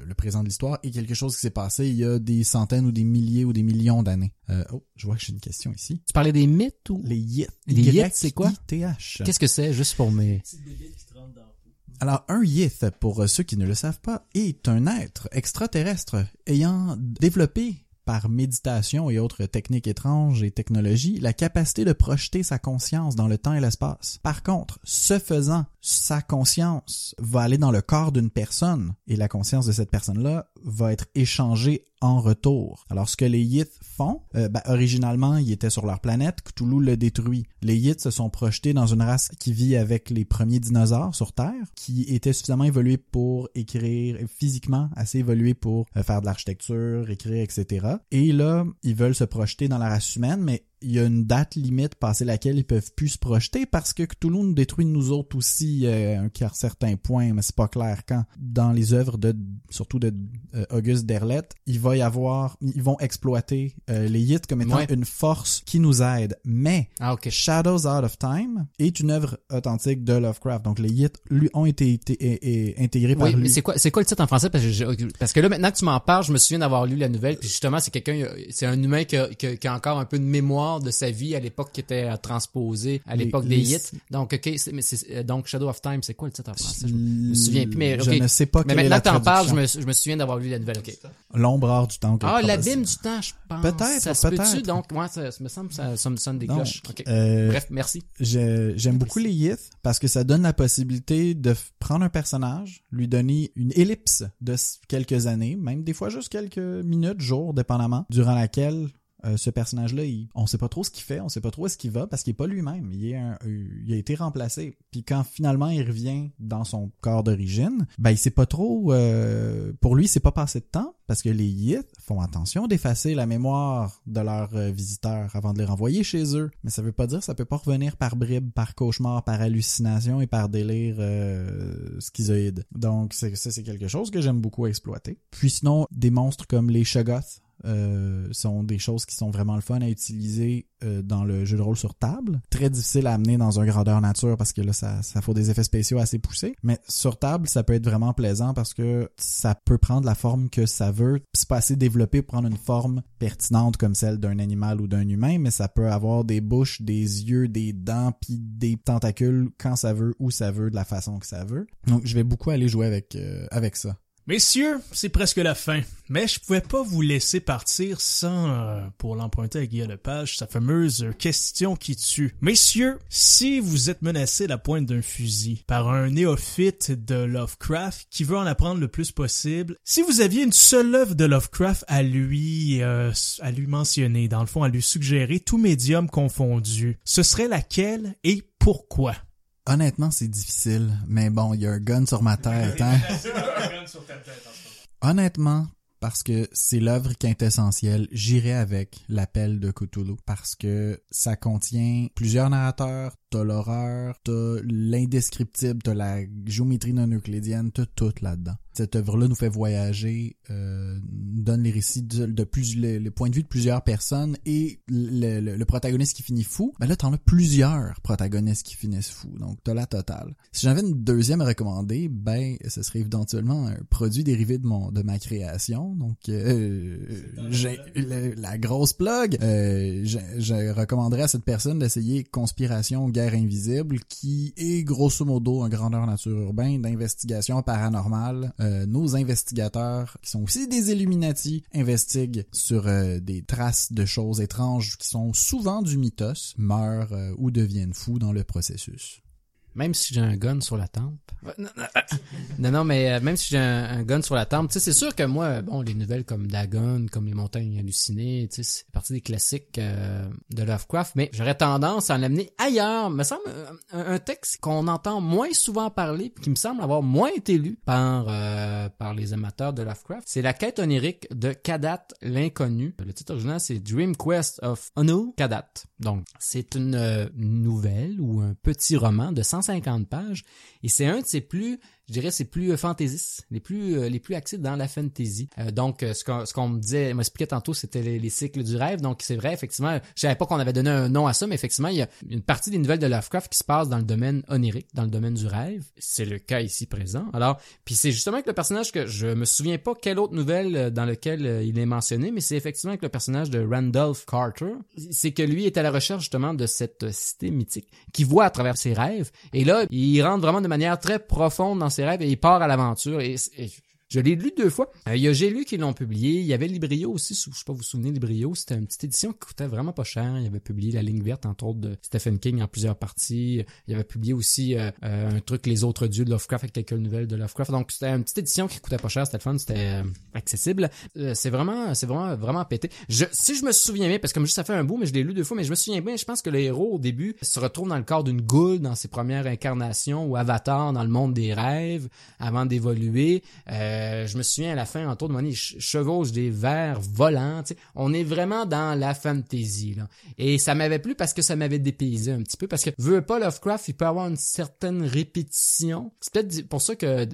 le, présent de l'histoire, est quelque chose qui s'est passé il y a des centaines ou des milliers ou des millions d'années. Euh, oh, je vois que j'ai une question ici. Tu parlais des mythes ou? Les yith. Les yith, c'est quoi? TH. Qu'est-ce que c'est, juste pour mes... Alors, un yith, pour ceux qui ne le savent pas, est un être extraterrestre ayant développé par méditation et autres techniques étranges et technologies, la capacité de projeter sa conscience dans le temps et l'espace. Par contre, ce faisant, sa conscience va aller dans le corps d'une personne et la conscience de cette personne-là va être échangée en retour. Alors ce que les Yith font, euh, ben, originalement ils étaient sur leur planète, Cthulhu le détruit. Les Yith se sont projetés dans une race qui vit avec les premiers dinosaures sur Terre, qui étaient suffisamment évolués pour écrire, physiquement assez évolués pour euh, faire de l'architecture, écrire, etc. Et là, ils veulent se projeter dans la race humaine, mais il y a une date limite passé laquelle ils peuvent plus se projeter parce que Cthulhu nous détruit nous autres aussi euh, à certains points, mais c'est pas clair quand. Dans les œuvres de surtout de euh, Auguste Derlette, il va y avoir ils vont exploiter euh, les Yith comme étant une force qui nous aide. Mais ah, okay. Shadows Out of Time est une œuvre authentique de Lovecraft. Donc les Yith lui ont été, été, intégrés oui, par lui. mais c'est quoi c'est quoi le titre en français? Parce que, je, parce que là maintenant que tu m'en parles, je me souviens d'avoir lu la nouvelle puis justement c'est quelqu'un c'est un humain qui a, qui, qui a encore un peu de mémoire de sa vie à l'époque qui était transposée à l'époque des hits. Donc, ok, mais c'est, donc Shadow of Time, c'est quoi le titre en français? Je me souviens plus, mais Je ne sais pas Mais maintenant que t'en parles, je me, je me souviens d'avoir lu la nouvelle, ok. L'ombre hors du temps. Ah, l'abîme du temps, je pense. Peut-être, Ça se peut-être. peut-tu? Donc, moi, ça, ça me semble, ça, ça me sonne des Donc, cloches. Ok. euh, Bref, merci. J'aime beaucoup les Yith parce que ça donne la possibilité de prendre un personnage, lui donner une ellipse de quelques années, même des fois juste quelques minutes, jours, dépendamment, durant laquelle euh, ce personnage-là, on sait pas trop ce qu'il fait, on sait pas trop où est-ce qu'il va parce qu'il est pas lui-même. Euh, il a été remplacé. Puis quand finalement il revient dans son corps d'origine, ben il sait pas trop. euh, pour lui, c'est pas passé de temps parce que les Yith font attention d'effacer la mémoire de leurs euh, visiteurs avant de les renvoyer chez eux. Mais ça veut pas dire ça peut pas revenir par bribes, par cauchemar, par hallucination et par délire euh, schizoïde. Donc ça c'est quelque chose que j'aime beaucoup exploiter. Puis sinon des monstres comme les Shoggoth euh, sont des choses qui sont vraiment le fun à utiliser euh, dans le jeu de rôle sur table. Très difficile à amener dans un grandeur nature parce que là, ça, ça faut des effets spéciaux assez poussés. Mais sur table, ça peut être vraiment plaisant parce que ça peut prendre la forme que ça veut. C'est pas assez développé pour prendre une forme pertinente comme celle d'un animal ou d'un humain, mais ça peut avoir des bouches, des yeux, des dents, puis des tentacules quand ça veut, où ça veut, de la façon que ça veut. Donc, je vais beaucoup aller jouer avec, euh, avec ça. Messieurs, c'est presque la fin, mais je pouvais pas vous laisser partir sans, euh, pour l'emprunter à Guillaume Lepage, sa fameuse question qui tue. Messieurs, si vous êtes menacé la pointe d'un fusil par un néophyte de Lovecraft qui veut en apprendre le plus possible, si vous aviez une seule œuvre de Lovecraft à lui, euh, à lui mentionner, dans le fond, à lui suggérer, tout médium confondu, ce serait laquelle et pourquoi? Honnêtement, c'est difficile, mais bon, il y a un gun sur ma tête, hein? Honnêtement, parce que c'est l'œuvre quintessentielle, j'irai avec l'appel de Cthulhu parce que ça contient plusieurs narrateurs, t'as l'horreur, t'as l'indescriptible, t'as la géométrie non euclidienne, t'as tout là-dedans. Cette œuvre-là nous fait voyager, euh, donne les récits de, de plus les, les points de vue de plusieurs personnes et le, le- le protagoniste qui finit fou. Ben là, t'en as plusieurs protagonistes qui finissent fous, donc t'as la totale. Si j'avais une deuxième à recommander, ben ce serait éventuellement un produit dérivé de mon de ma création. Donc euh, j'ai le- la grosse plug. Euh, je, je recommanderais à cette personne d'essayer Conspiration Invisible, qui est grosso modo un grandeur nature urbain d'investigation paranormale. Euh, nos investigateurs, qui sont aussi des Illuminati, investiguent sur euh, des traces de choses étranges qui sont souvent du mythos, meurent euh, ou deviennent fous dans le processus. Même si j'ai un gun sur la tempe. Non, non, mais euh, même si j'ai un, un gun sur la tempe, tu sais, c'est sûr que moi, bon, les nouvelles comme Dagon, comme les montagnes hallucinées, tu sais, c'est partie des classiques euh, de Lovecraft, mais j'aurais tendance à en amener ailleurs. Me semble euh, un, un texte qu'on entend moins souvent parler, puis qui me semble avoir moins été lu par euh, par les amateurs de Lovecraft. C'est la quête onirique de Kadat l'inconnu. Le titre original c'est Dream Quest of Anu Kadat. Donc, c'est une euh, nouvelle ou un petit roman de 150 pages et c'est un de ses plus je dirais c'est plus euh, fantaisistes, les plus euh, les plus axés dans la fantasy. Euh, donc euh, ce qu'on ce qu'on me disait, m'expliquait tantôt, c'était les, les cycles du rêve. Donc c'est vrai effectivement, je savais pas qu'on avait donné un nom à ça, mais effectivement il y a une partie des nouvelles de Lovecraft qui se passe dans le domaine onirique, dans le domaine du rêve. C'est le cas ici présent. Alors puis c'est justement avec le personnage que je me souviens pas quelle autre nouvelle dans lequel il est mentionné, mais c'est effectivement avec le personnage de Randolph Carter. C'est que lui est à la recherche justement de cette cité mythique qui voit à travers ses rêves. Et là, il rentre vraiment de manière très profonde dans ses rêves et il part à l'aventure. Et, et je l'ai lu deux fois. Euh, il y a J'ai lu qui l'ont publié. Il y avait Librio aussi. Je sais pas vous vous souvenez Librio. C'était une petite édition qui coûtait vraiment pas cher. Il avait publié La ligne verte, entre autres, de Stephen King en plusieurs parties. Il avait publié aussi euh, euh, un truc Les autres dieux de Lovecraft avec quelques nouvelles de Lovecraft. Donc c'était une petite édition qui coûtait pas cher. C'était fun. C'était euh, accessible. C'est vraiment, c'est vraiment, vraiment pété. Je, si je me souviens bien, parce que comme juste ça fait un bout, mais je l'ai lu deux fois, mais je me souviens bien, je pense que le héros au début se retrouve dans le corps d'une goule dans ses premières incarnations ou avatar dans le monde des rêves avant d'évoluer. Je me souviens à la fin, autour de mon il ch- chevauche des vers volants. On est vraiment dans la fantasy. Là. Et ça m'avait plu parce que ça m'avait dépaysé un petit peu. Parce que veut pas Lovecraft, il peut avoir une certaine répétition. C'est peut-être pour ça que euh,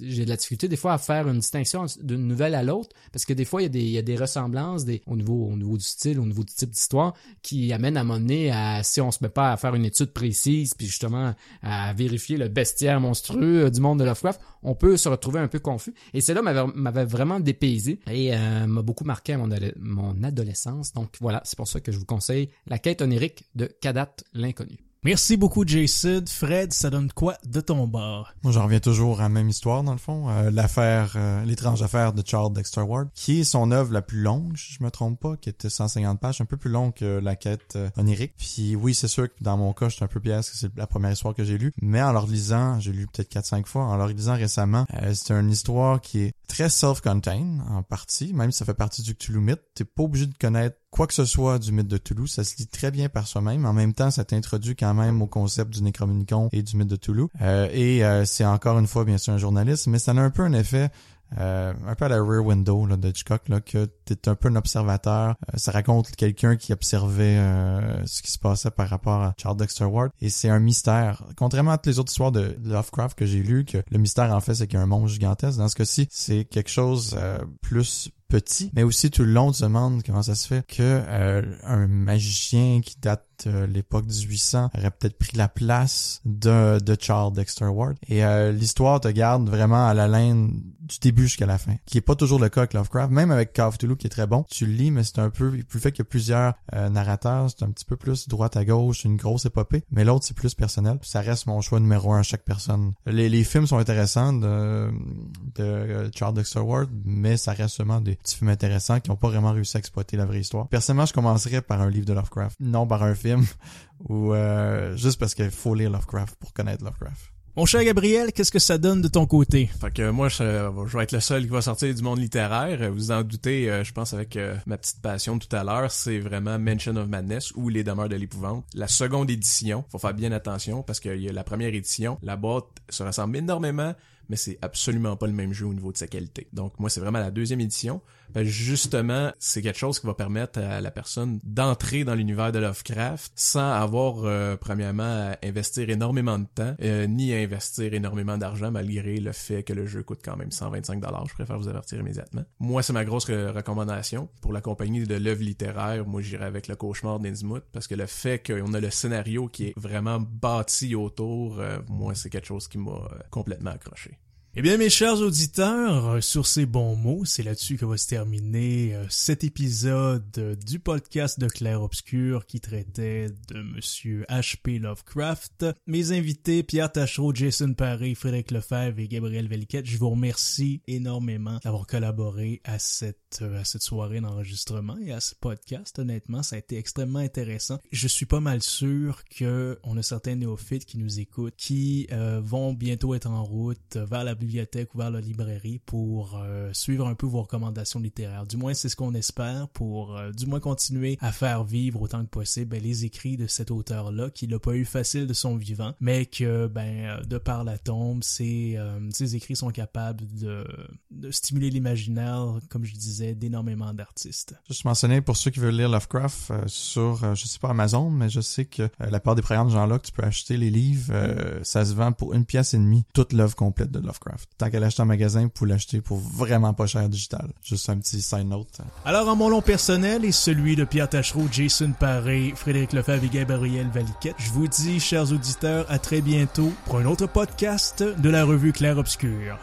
j'ai de la difficulté des fois à faire une distinction d'une nouvelle à l'autre. Parce que des fois, il y a des, il y a des ressemblances des, au, niveau, au niveau du style, au niveau du type d'histoire qui amènent à m'amener à, si on se met pas à faire une étude précise, puis justement à vérifier le bestiaire monstrueux euh, du monde de Lovecraft, on peut se retrouver un peu confus. Et cela m'avait vraiment dépaysé et euh, m'a beaucoup marqué à mon, mon adolescence. Donc voilà, c'est pour ça que je vous conseille La quête onirique de Kadat l'inconnu. Merci beaucoup, Jason. Fred, ça donne quoi de ton bord? Moi, j'en reviens toujours à la même histoire, dans le fond. Euh, L'affaire, euh, l'étrange affaire de Charles Dexter Ward, qui est son œuvre la plus longue, si je me trompe pas, qui était 150 pages, un peu plus long que la quête euh, onirique. Puis oui, c'est sûr que dans mon cas, j'étais un peu parce que c'est la première histoire que j'ai lue. Mais en le lisant, j'ai lu peut-être 4-5 fois, en le lisant récemment, c'est une histoire qui est très self-contained, en partie, même si ça fait partie du Cthulhu mythe. T'es pas obligé de connaître quoi que ce soit du mythe de Toulouse, ça se lit très bien par soi-même. En même temps, ça t'introduit quand même au concept du Necronomicon et du mythe de Toulouse. Euh, et euh, c'est encore une fois, bien sûr, un journaliste, mais ça a un peu un effet euh, un peu à la Rear Window là, de Hitchcock, là, que t'es un peu un observateur. Euh, ça raconte quelqu'un qui observait euh, ce qui se passait par rapport à Charles Dexter Ward. Et c'est un mystère. Contrairement à toutes les autres histoires de Lovecraft que j'ai lues, que le mystère, en fait, c'est qu'il y a un monstre gigantesque. Dans ce cas-ci, c'est quelque chose euh, plus petit, mais aussi tout le long tu te demandes comment ça se fait que euh, un magicien qui date de l'époque 1800 aurait peut-être pris la place de, de Charles Dexter Ward. Et euh, l'histoire te garde vraiment à la laine du début jusqu'à la fin, qui est pas toujours le cas avec Lovecraft, même avec Call of Cthulhu qui est très bon. Tu le lis, mais c'est un peu, plus fait qu'il plusieurs euh, narrateurs, c'est un petit peu plus droite à gauche, une grosse épopée, mais l'autre c'est plus personnel. Ça reste mon choix numéro un à chaque personne. Les, films sont intéressants de, de Charles Dexter Ward, mais ça reste seulement des petits films intéressants qui n'ont pas vraiment réussi à exploiter la vraie histoire. Personnellement, je commencerais par un livre de Lovecraft, non par un film, [laughs] ou euh, juste parce qu'il faut lire Lovecraft pour connaître Lovecraft. Mon cher Gabriel, qu'est-ce que ça donne de ton côté? Fait que moi, je, je, vais être le seul qui va sortir du monde littéraire. Vous en doutez, euh, je pense avec euh, ma petite passion tout à l'heure, c'est vraiment Mention of Madness ou Les Demeures de l'épouvante. La seconde édition, faut faire bien attention parce qu'il y a la première édition, la boîte se ressemble énormément, mais c'est absolument pas le même jeu au niveau de sa qualité. Donc moi, c'est vraiment la deuxième édition. Ben justement, c'est quelque chose qui va permettre à la personne d'entrer dans l'univers de Lovecraft sans avoir euh, premièrement à investir énormément de temps euh, ni à investir énormément d'argent malgré le fait que le jeu coûte quand même 125 dollars. Je préfère vous avertir immédiatement. Moi, c'est ma grosse recommandation pour la compagnie de l'œuvre littéraire. Moi, j'irai avec le cauchemar d'Innsmouth parce que le fait qu'on a le scénario qui est vraiment bâti autour, euh, moi, c'est quelque chose qui m'a complètement accroché. Eh bien, mes chers auditeurs, euh, sur ces bons mots, c'est là-dessus que va se terminer euh, cet épisode du podcast de Claire Obscur qui traitait de Monsieur H.P. Lovecraft. Mes invités, Pierre Tachereau, Jason Paré, Frédéric Lefebvre et Gabriel Veliquette, je vous remercie énormément d'avoir collaboré à cette, euh, à cette soirée d'enregistrement et à ce podcast. Honnêtement, ça a été extrêmement intéressant. Je suis pas mal sûr que on a certains néophytes qui nous écoutent, qui vont bientôt être en route vers la bibliothèque ou vers la librairie pour euh, suivre un peu vos recommandations littéraires. Du moins, c'est ce qu'on espère pour euh, du moins continuer à faire vivre autant que possible ben, les écrits de cet auteur-là qui l'a pas eu facile de son vivant, mais que ben euh, de par la tombe, ses, ses écrits sont capables de stimuler l'imaginaire, comme je disais, d'énormément d'artistes. Juste mentionner pour ceux qui veulent lire Lovecraft sur, je sais pas Amazon, mais je sais que la part des programmes de que tu peux acheter les livres, ça se vend pour une pièce et demie, toute l'œuvre complète de Lovecraft. Tant qu'elle achète en magasin, pour l'acheter pour vraiment pas cher digital. Juste un petit side note. Alors, en mon nom personnel et celui de Pierre Tachereau, Jason Paré, Frédéric Lefebvre et Gabriel Valiquette, je vous dis, chers auditeurs, à très bientôt pour un autre podcast de la revue Claire Obscure.